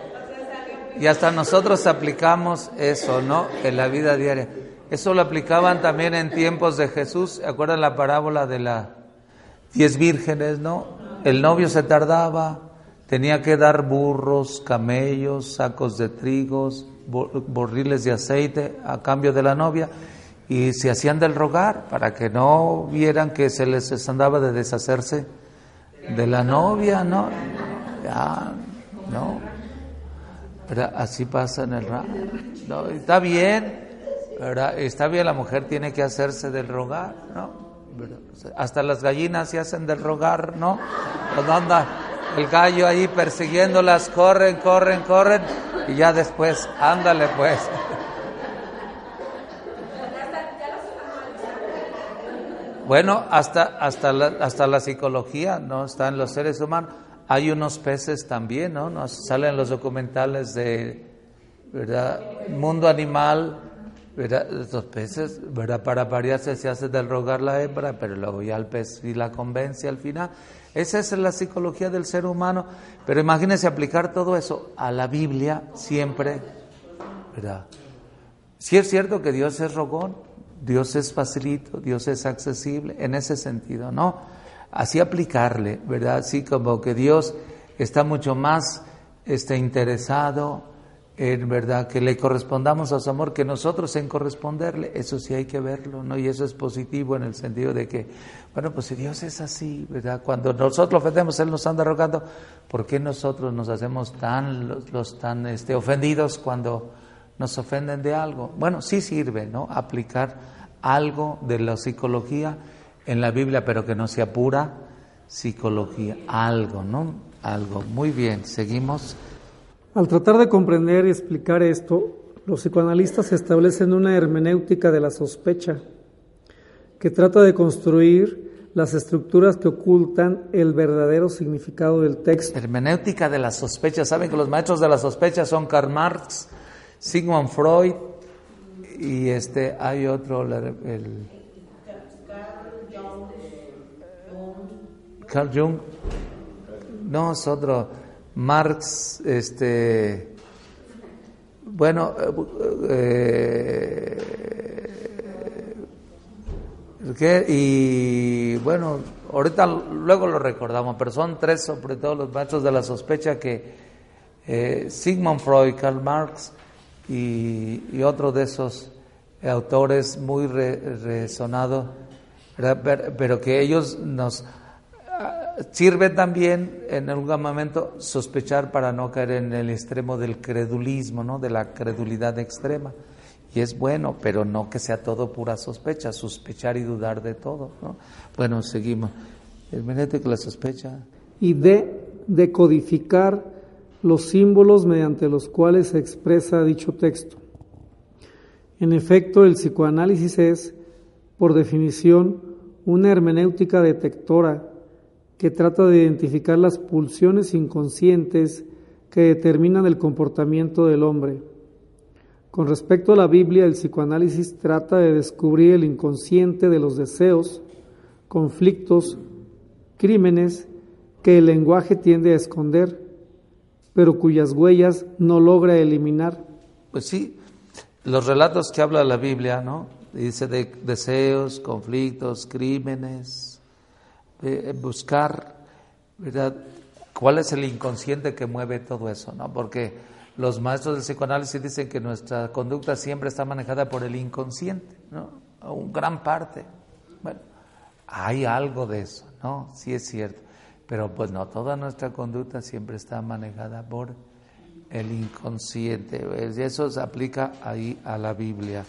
Y hasta nosotros aplicamos eso, ¿no? En la vida diaria. Eso lo aplicaban también en tiempos de Jesús. ¿Se acuerdan la parábola de las diez vírgenes, no? El novio se tardaba, tenía que dar burros, camellos, sacos de trigos, borriles de aceite a cambio de la novia y se hacían del rogar para que no vieran que se les andaba de deshacerse de la novia, ¿no? Ya, no. Pero así pasa en el no, está bien, ¿verdad? Está bien, la mujer tiene que hacerse del rogar, ¿no? Hasta las gallinas se hacen del rogar, ¿no? Pues anda el gallo ahí persiguiéndolas, corren, corren, corren, y ya después, ándale pues. Bueno, hasta, hasta, la, hasta la psicología, ¿no? Está en los seres humanos. Hay unos peces también, ¿no? Nos salen los documentales de, ¿verdad? Mundo animal, ¿verdad? Estos peces, ¿verdad? Para pariarse se hace del rogar la hembra, pero luego ya el pez y la convence al final. Esa es la psicología del ser humano. Pero imagínense aplicar todo eso a la Biblia siempre, ¿verdad? Sí es cierto que Dios es rogón, Dios es facilito, Dios es accesible, en ese sentido, ¿no? Así aplicarle, ¿verdad? Así como que Dios está mucho más este, interesado en verdad que le correspondamos a su amor que nosotros en corresponderle, eso sí hay que verlo, ¿no? Y eso es positivo en el sentido de que, bueno, pues si Dios es así, ¿verdad? Cuando nosotros ofendemos, Él nos anda rogando, ¿por qué nosotros nos hacemos tan, los, tan este, ofendidos cuando nos ofenden de algo? Bueno, sí sirve, ¿no? Aplicar algo de la psicología en la Biblia, pero que no sea pura psicología, algo, ¿no? Algo. Muy bien, seguimos. Al tratar de comprender y explicar esto, los psicoanalistas establecen una hermenéutica de la sospecha que trata de construir las estructuras que ocultan el verdadero significado del texto. Hermenéutica de la sospecha. Saben que los maestros de la sospecha son Karl Marx, Sigmund Freud y este hay otro el Carl Jung. No, es otro Marx, este, bueno, eh, eh, y bueno, ahorita luego lo recordamos, pero son tres, sobre todo los maestros de la sospecha, que eh, Sigmund Freud, Karl Marx y, otro de esos autores muy resonados, pero que ellos nos sirve también en algún momento sospechar para no caer en el extremo del credulismo, ¿no? de la credulidad extrema. Y es bueno, pero no que sea todo pura sospecha, sospechar y dudar de todo. ¿no? Bueno, seguimos. El la sospecha. Y de decodificar los símbolos mediante los cuales se expresa dicho texto. En efecto, el psicoanálisis es, por definición, una hermenéutica detectora que trata de identificar las pulsiones inconscientes que determinan el comportamiento del hombre. Con respecto a la Biblia, el psicoanálisis trata de descubrir el inconsciente de los deseos, conflictos, crímenes que el lenguaje tiende a esconder, pero cuyas huellas no logra eliminar. Pues sí, los relatos que habla la Biblia, ¿no? Dice de deseos, conflictos, crímenes, buscar, ¿verdad? ¿Cuál es el inconsciente que mueve todo eso? ¿no? Porque los maestros del psicoanálisis dicen que nuestra conducta siempre está manejada por el inconsciente, ¿no? Un gran parte. Bueno, hay algo de eso, ¿no? Sí es cierto. Pero pues no, toda nuestra conducta siempre está manejada por el inconsciente. Eso se aplica ahí a la Biblia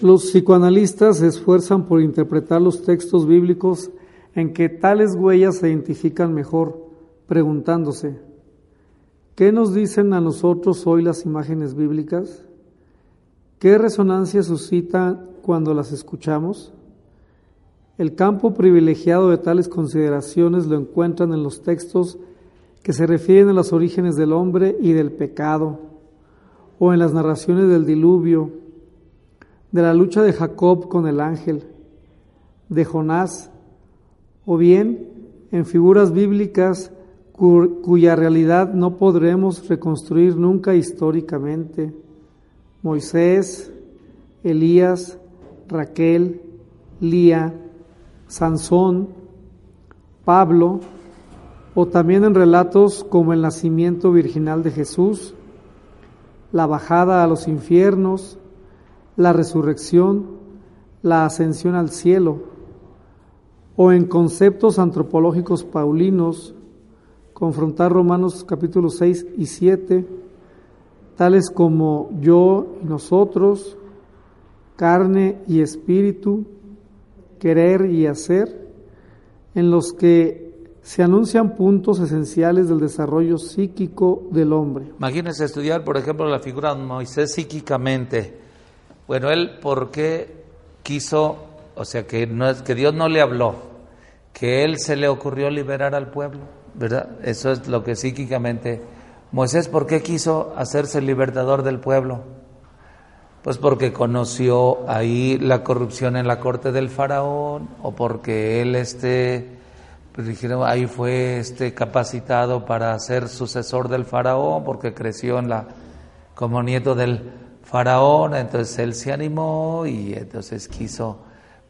Los psicoanalistas se esfuerzan por interpretar los textos bíblicos en que tales huellas se identifican mejor, preguntándose, ¿qué nos dicen a nosotros hoy las imágenes bíblicas? ¿Qué resonancia suscita cuando las escuchamos? El campo privilegiado de tales consideraciones lo encuentran en los textos que se refieren a los orígenes del hombre y del pecado, o en las narraciones del diluvio, de la lucha de Jacob con el ángel, de Jonás, o bien en figuras bíblicas cuya realidad no podremos reconstruir nunca históricamente. Moisés, Elías, Raquel, Lía, Sansón, Pablo, o también en relatos como el nacimiento virginal de Jesús, la bajada a los infiernos, la resurrección, la ascensión al cielo, o en conceptos antropológicos paulinos, confrontar Romanos capítulos 6 y 7, tales como yo y nosotros, carne y espíritu, querer y hacer, en los que se anuncian puntos esenciales del desarrollo psíquico del hombre. Imagínense estudiar, por ejemplo, la figura de Moisés psíquicamente. Bueno, él, ¿por qué quiso, o sea, que, Dios no le habló? que él se le ocurrió liberar al pueblo, ¿verdad? Eso es lo que psíquicamente... Moisés, ¿por qué quiso hacerse libertador del pueblo? Pues porque conoció ahí la corrupción en la corte del faraón o porque él este pues dijeron ahí fue este capacitado para ser sucesor del faraón porque creció en la como nieto del faraón, entonces él se animó y entonces quiso,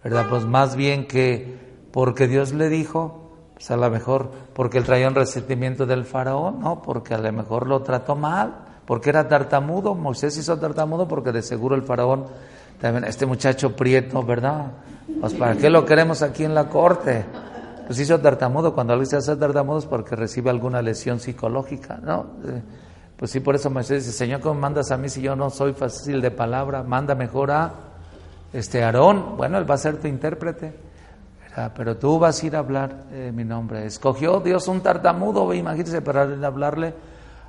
¿verdad? Pues más bien que porque Dios le dijo, pues a lo mejor porque él traía un resentimiento del faraón, no, porque a lo mejor lo trató mal, porque era tartamudo, Moisés hizo tartamudo porque de seguro el faraón, también este muchacho prieto, ¿verdad? Pues para qué lo queremos aquí en la corte. Pues hizo tartamudo, cuando alguien se hace tartamudo es porque recibe alguna lesión psicológica, ¿no? Eh, pues sí, por eso Moisés dice, Señor, ¿cómo mandas a mí si yo no soy fácil de palabra? Manda mejor a este Aarón, bueno, él va a ser tu intérprete. Pero tú vas a ir a hablar eh, mi nombre. Escogió Dios un tartamudo, imagínese, para hablarle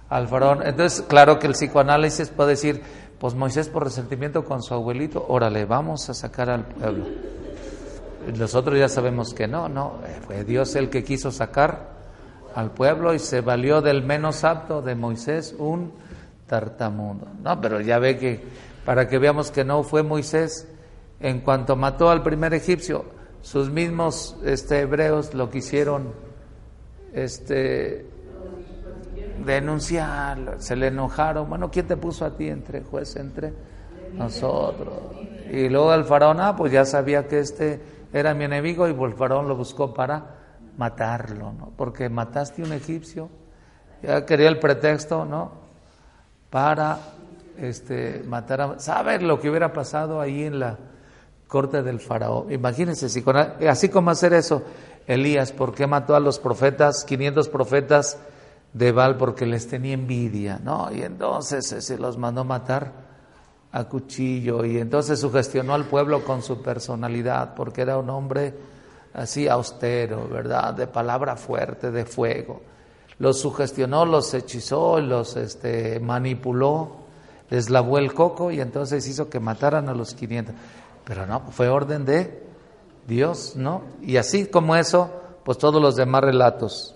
al faraón. Entonces, claro que el psicoanálisis puede decir, pues Moisés por resentimiento con su abuelito, órale, vamos a sacar al pueblo. Nosotros ya sabemos que no, no, eh, fue Dios el que quiso sacar al pueblo y se valió del menos apto de Moisés, un tartamudo. No, pero ya ve que, para que veamos que no fue Moisés, en cuanto mató al primer egipcio, sus mismos este, hebreos lo quisieron este, denunciar, se le enojaron. Bueno, ¿quién te puso a ti entre juez, entre nosotros? Y luego el faraón, ah, pues ya sabía que este era mi enemigo y el faraón lo buscó para matarlo, ¿no? Porque mataste a un egipcio, ya quería el pretexto, ¿no? Para este, matar a... ¿Sabes lo que hubiera pasado ahí en la corte del faraón. Imagínense, si así como hacer eso, Elías, ¿por qué mató a los profetas, 500 profetas de Baal? Porque les tenía envidia, ¿no? Y entonces se los mandó matar a cuchillo y entonces sugestionó al pueblo con su personalidad, porque era un hombre así austero, ¿verdad? De palabra fuerte, de fuego. Los sugestionó, los hechizó, los este, manipuló, les lavó el coco y entonces hizo que mataran a los 500. Pero no, fue orden de Dios, ¿no? Y así como eso, pues todos los demás relatos.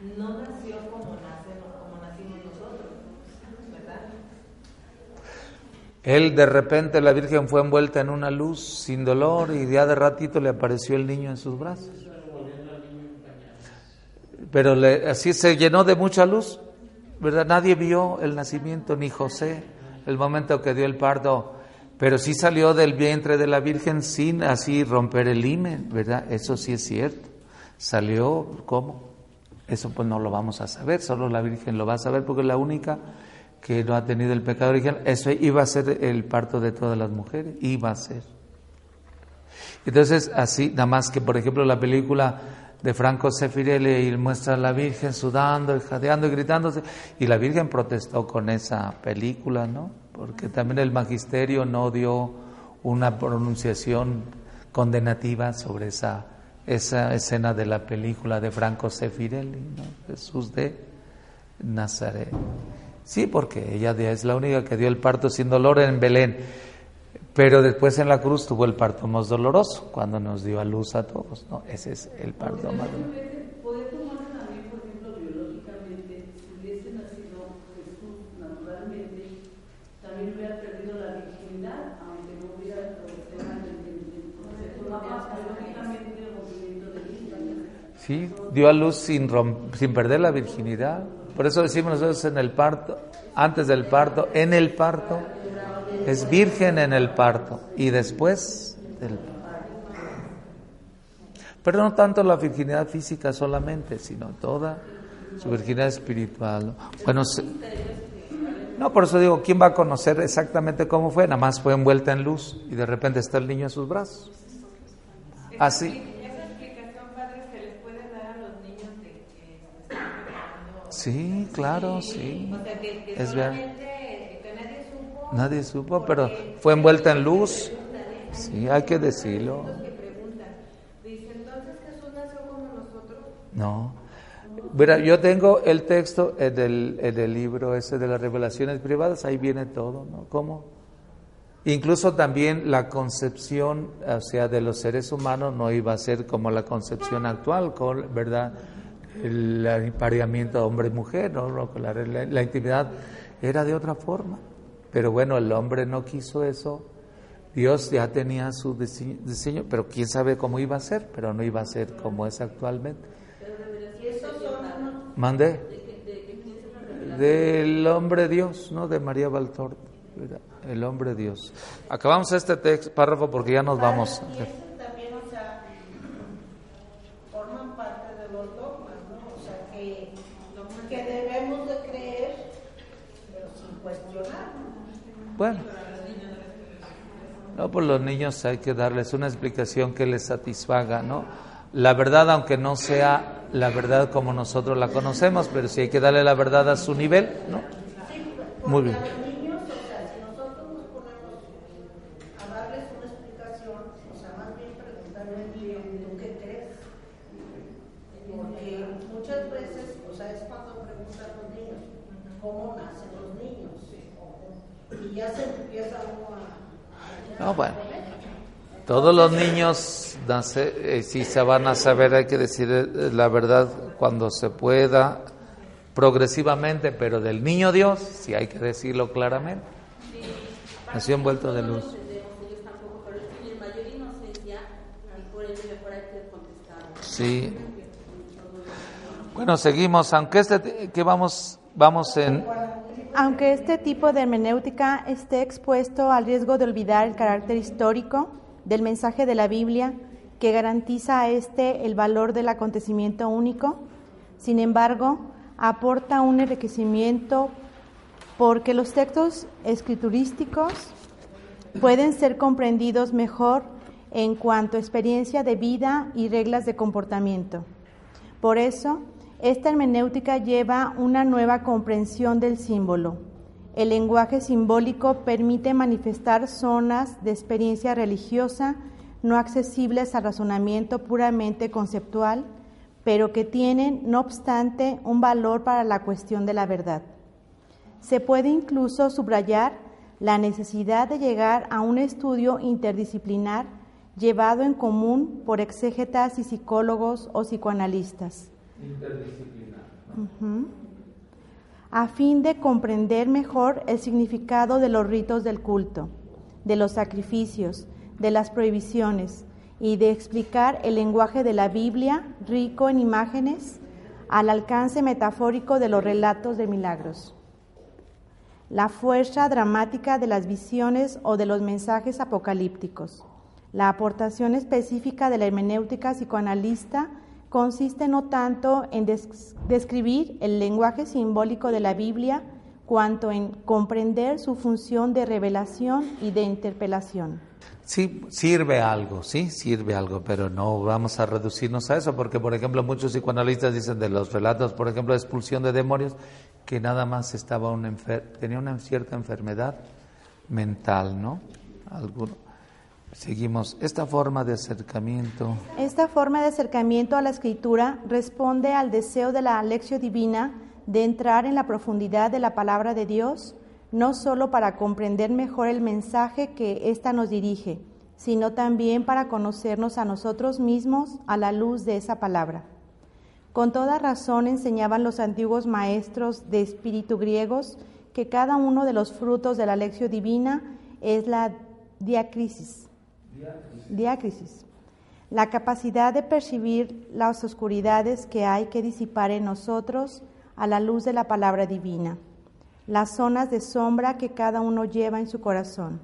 no nació como, como nacimos nosotros, ¿verdad? Él de repente la Virgen fue envuelta en una luz sin dolor y ya de ratito le apareció el niño en sus brazos. Pero así se llenó de mucha luz, ¿verdad? Nadie vio el nacimiento, ni José, el momento que dio el parto, pero sí salió del vientre de la Virgen sin así romper el himen, ¿verdad? Eso sí es cierto. Salió, ¿cómo? Eso pues no lo vamos a saber, solo la Virgen lo va a saber porque es la única que no ha tenido el pecado original. Eso iba a ser el parto de todas las mujeres, iba a ser. Entonces, así, nada más que, por ejemplo, la película de Franco Sefirelli y muestra a la Virgen sudando y jadeando y gritándose, y la Virgen protestó con esa película, ¿no? Porque también el magisterio no dio una pronunciación condenativa sobre esa, esa escena de la película de Franco Sefirelli, ¿no? Jesús de Nazaret. Sí, porque ella es la única que dio el parto sin dolor en Belén. Pero después en la cruz tuvo el parto más doloroso, cuando nos dio a luz a todos. ¿no? Ese es el parto más doloroso. ¿Puede tomar también, por ejemplo, biológicamente, si hubiese nacido Jesús naturalmente, también hubiera perdido la virginidad, aunque no hubiera el problema del biológicamente el movimiento de vida? Sí, dio a luz sin, sin perder la virginidad. Por eso decimos nosotros en el parto, antes del parto, en el parto es virgen en el parto y después del parto. Pero no tanto la virginidad física solamente, sino toda su virginidad espiritual. Bueno, no, por eso digo, ¿quién va a conocer exactamente cómo fue? Nada más fue envuelta en luz y de repente está el niño en sus brazos. Así. ¿Esa explicación, padre, se les puede dar a los niños de que se están preparando? Sí, claro, sí. O sea, que, que Es verdad. solamente, que nadie supo. Nadie supo, pero fue envuelta en luz. Sí, hay que decirlo. No. Mira, yo tengo el texto el, en el libro ese de las revelaciones privadas, ahí viene todo, ¿no? ¿Cómo? Incluso también la concepción, o sea, de los seres humanos no iba a ser como la concepción actual, ¿verdad? El empareamiento hombre y mujer, ¿no? La, la, la intimidad era de otra forma. Pero bueno, el hombre no quiso eso. Dios ya tenía su diseño, diseño, pero quién sabe cómo iba a ser, pero no iba a ser como es actualmente. Mande. Del hombre Dios, ¿no? De María Baltor. El hombre Dios. Acabamos este texto, párrafo porque ya nos vamos. Y eso también, o sea, forman parte de los dogmas, ¿no? O sea, que, que debemos de creer, pero sin cuestionar. Bueno. No, pues los niños hay que darles una explicación que les satisfaga, ¿no? La verdad, aunque no sea la verdad como nosotros la conocemos, pero sí hay que darle la verdad a su nivel, ¿no? Muy bien. Para los niños, o sea, si nosotros nos ponemos a darles una explicación, o sea, más bien preguntarle, ¿tú qué crees? Porque muchas veces, o sea, es cuando preguntan los niños, ¿cómo nacen los niños? Y ya se empieza uno a... No, bueno. Todos los niños nace, eh, sí se van a saber, hay que decir eh, la verdad cuando se pueda, progresivamente, pero del niño Dios sí hay que decirlo claramente. Nació envuelto de luz. Sí. Bueno, seguimos, aunque este que vamos vamos en Aunque este tipo de hermenéutica esté expuesto al riesgo de olvidar el carácter histórico del mensaje de la Biblia que garantiza a este el valor del acontecimiento único, sin embargo, aporta un enriquecimiento porque los textos escriturísticos pueden ser comprendidos mejor en cuanto a experiencia de vida y reglas de comportamiento. Por eso, esta hermenéutica lleva una nueva comprensión del símbolo. El lenguaje simbólico permite manifestar zonas de experiencia religiosa no accesibles al razonamiento puramente conceptual, pero que tienen, no obstante, un valor para la cuestión de la verdad. Se puede incluso subrayar la necesidad de llegar a un estudio interdisciplinar llevado en común por exégetas y psicólogos o psicoanalistas. interdisciplinar. A fin de comprender mejor el significado de los ritos del culto, de los sacrificios, de las prohibiciones y de explicar el lenguaje de la Biblia rico en imágenes al alcance metafórico de los relatos de milagros. La fuerza dramática de las visiones o de los mensajes apocalípticos. La aportación específica de la hermenéutica psicoanalista consiste no tanto en des- describir el lenguaje simbólico de la Biblia cuanto en comprender su función de revelación y de interpelación. Sí, sirve algo, sí, sirve algo, pero no vamos a reducirnos a eso, porque por ejemplo muchos psicoanalistas dicen de los relatos, por ejemplo, de expulsión de demonios, que nada más estaba un tenía una cierta enfermedad mental, ¿no? Alguno. Seguimos. Esta forma de acercamiento. Esta forma de acercamiento a la escritura responde al deseo de la lección divina de entrar en la profundidad de la palabra de Dios, no solo para comprender mejor el mensaje que ésta nos dirige, sino también para conocernos a nosotros mismos a la luz de esa palabra. Con toda razón enseñaban los antiguos maestros de espíritu griegos que cada uno de los frutos de la lección divina es la diacrisis. Diacrisis. La capacidad de percibir las oscuridades que hay que disipar en nosotros a la luz de la palabra divina, las zonas de sombra que cada uno lleva en su corazón.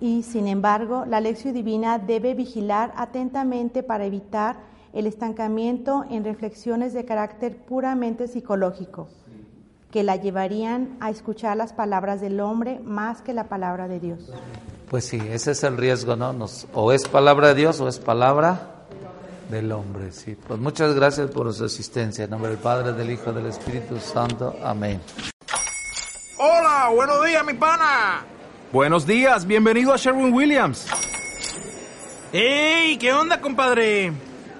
Y, sin embargo, la lección divina debe vigilar atentamente para evitar el estancamiento en reflexiones de carácter puramente psicológico, que la llevarían a escuchar las palabras del hombre más que la palabra de Dios. Pues sí, ese es el riesgo, ¿no? Nos, o es palabra de Dios o es palabra del hombre, sí. Pues muchas gracias por su asistencia. En nombre del Padre, del Hijo, del Espíritu Santo. Amén. Hola, buenos días, mi pana. Buenos días, bienvenido a Sherwin Williams. ¡Ey! ¿Qué onda, compadre?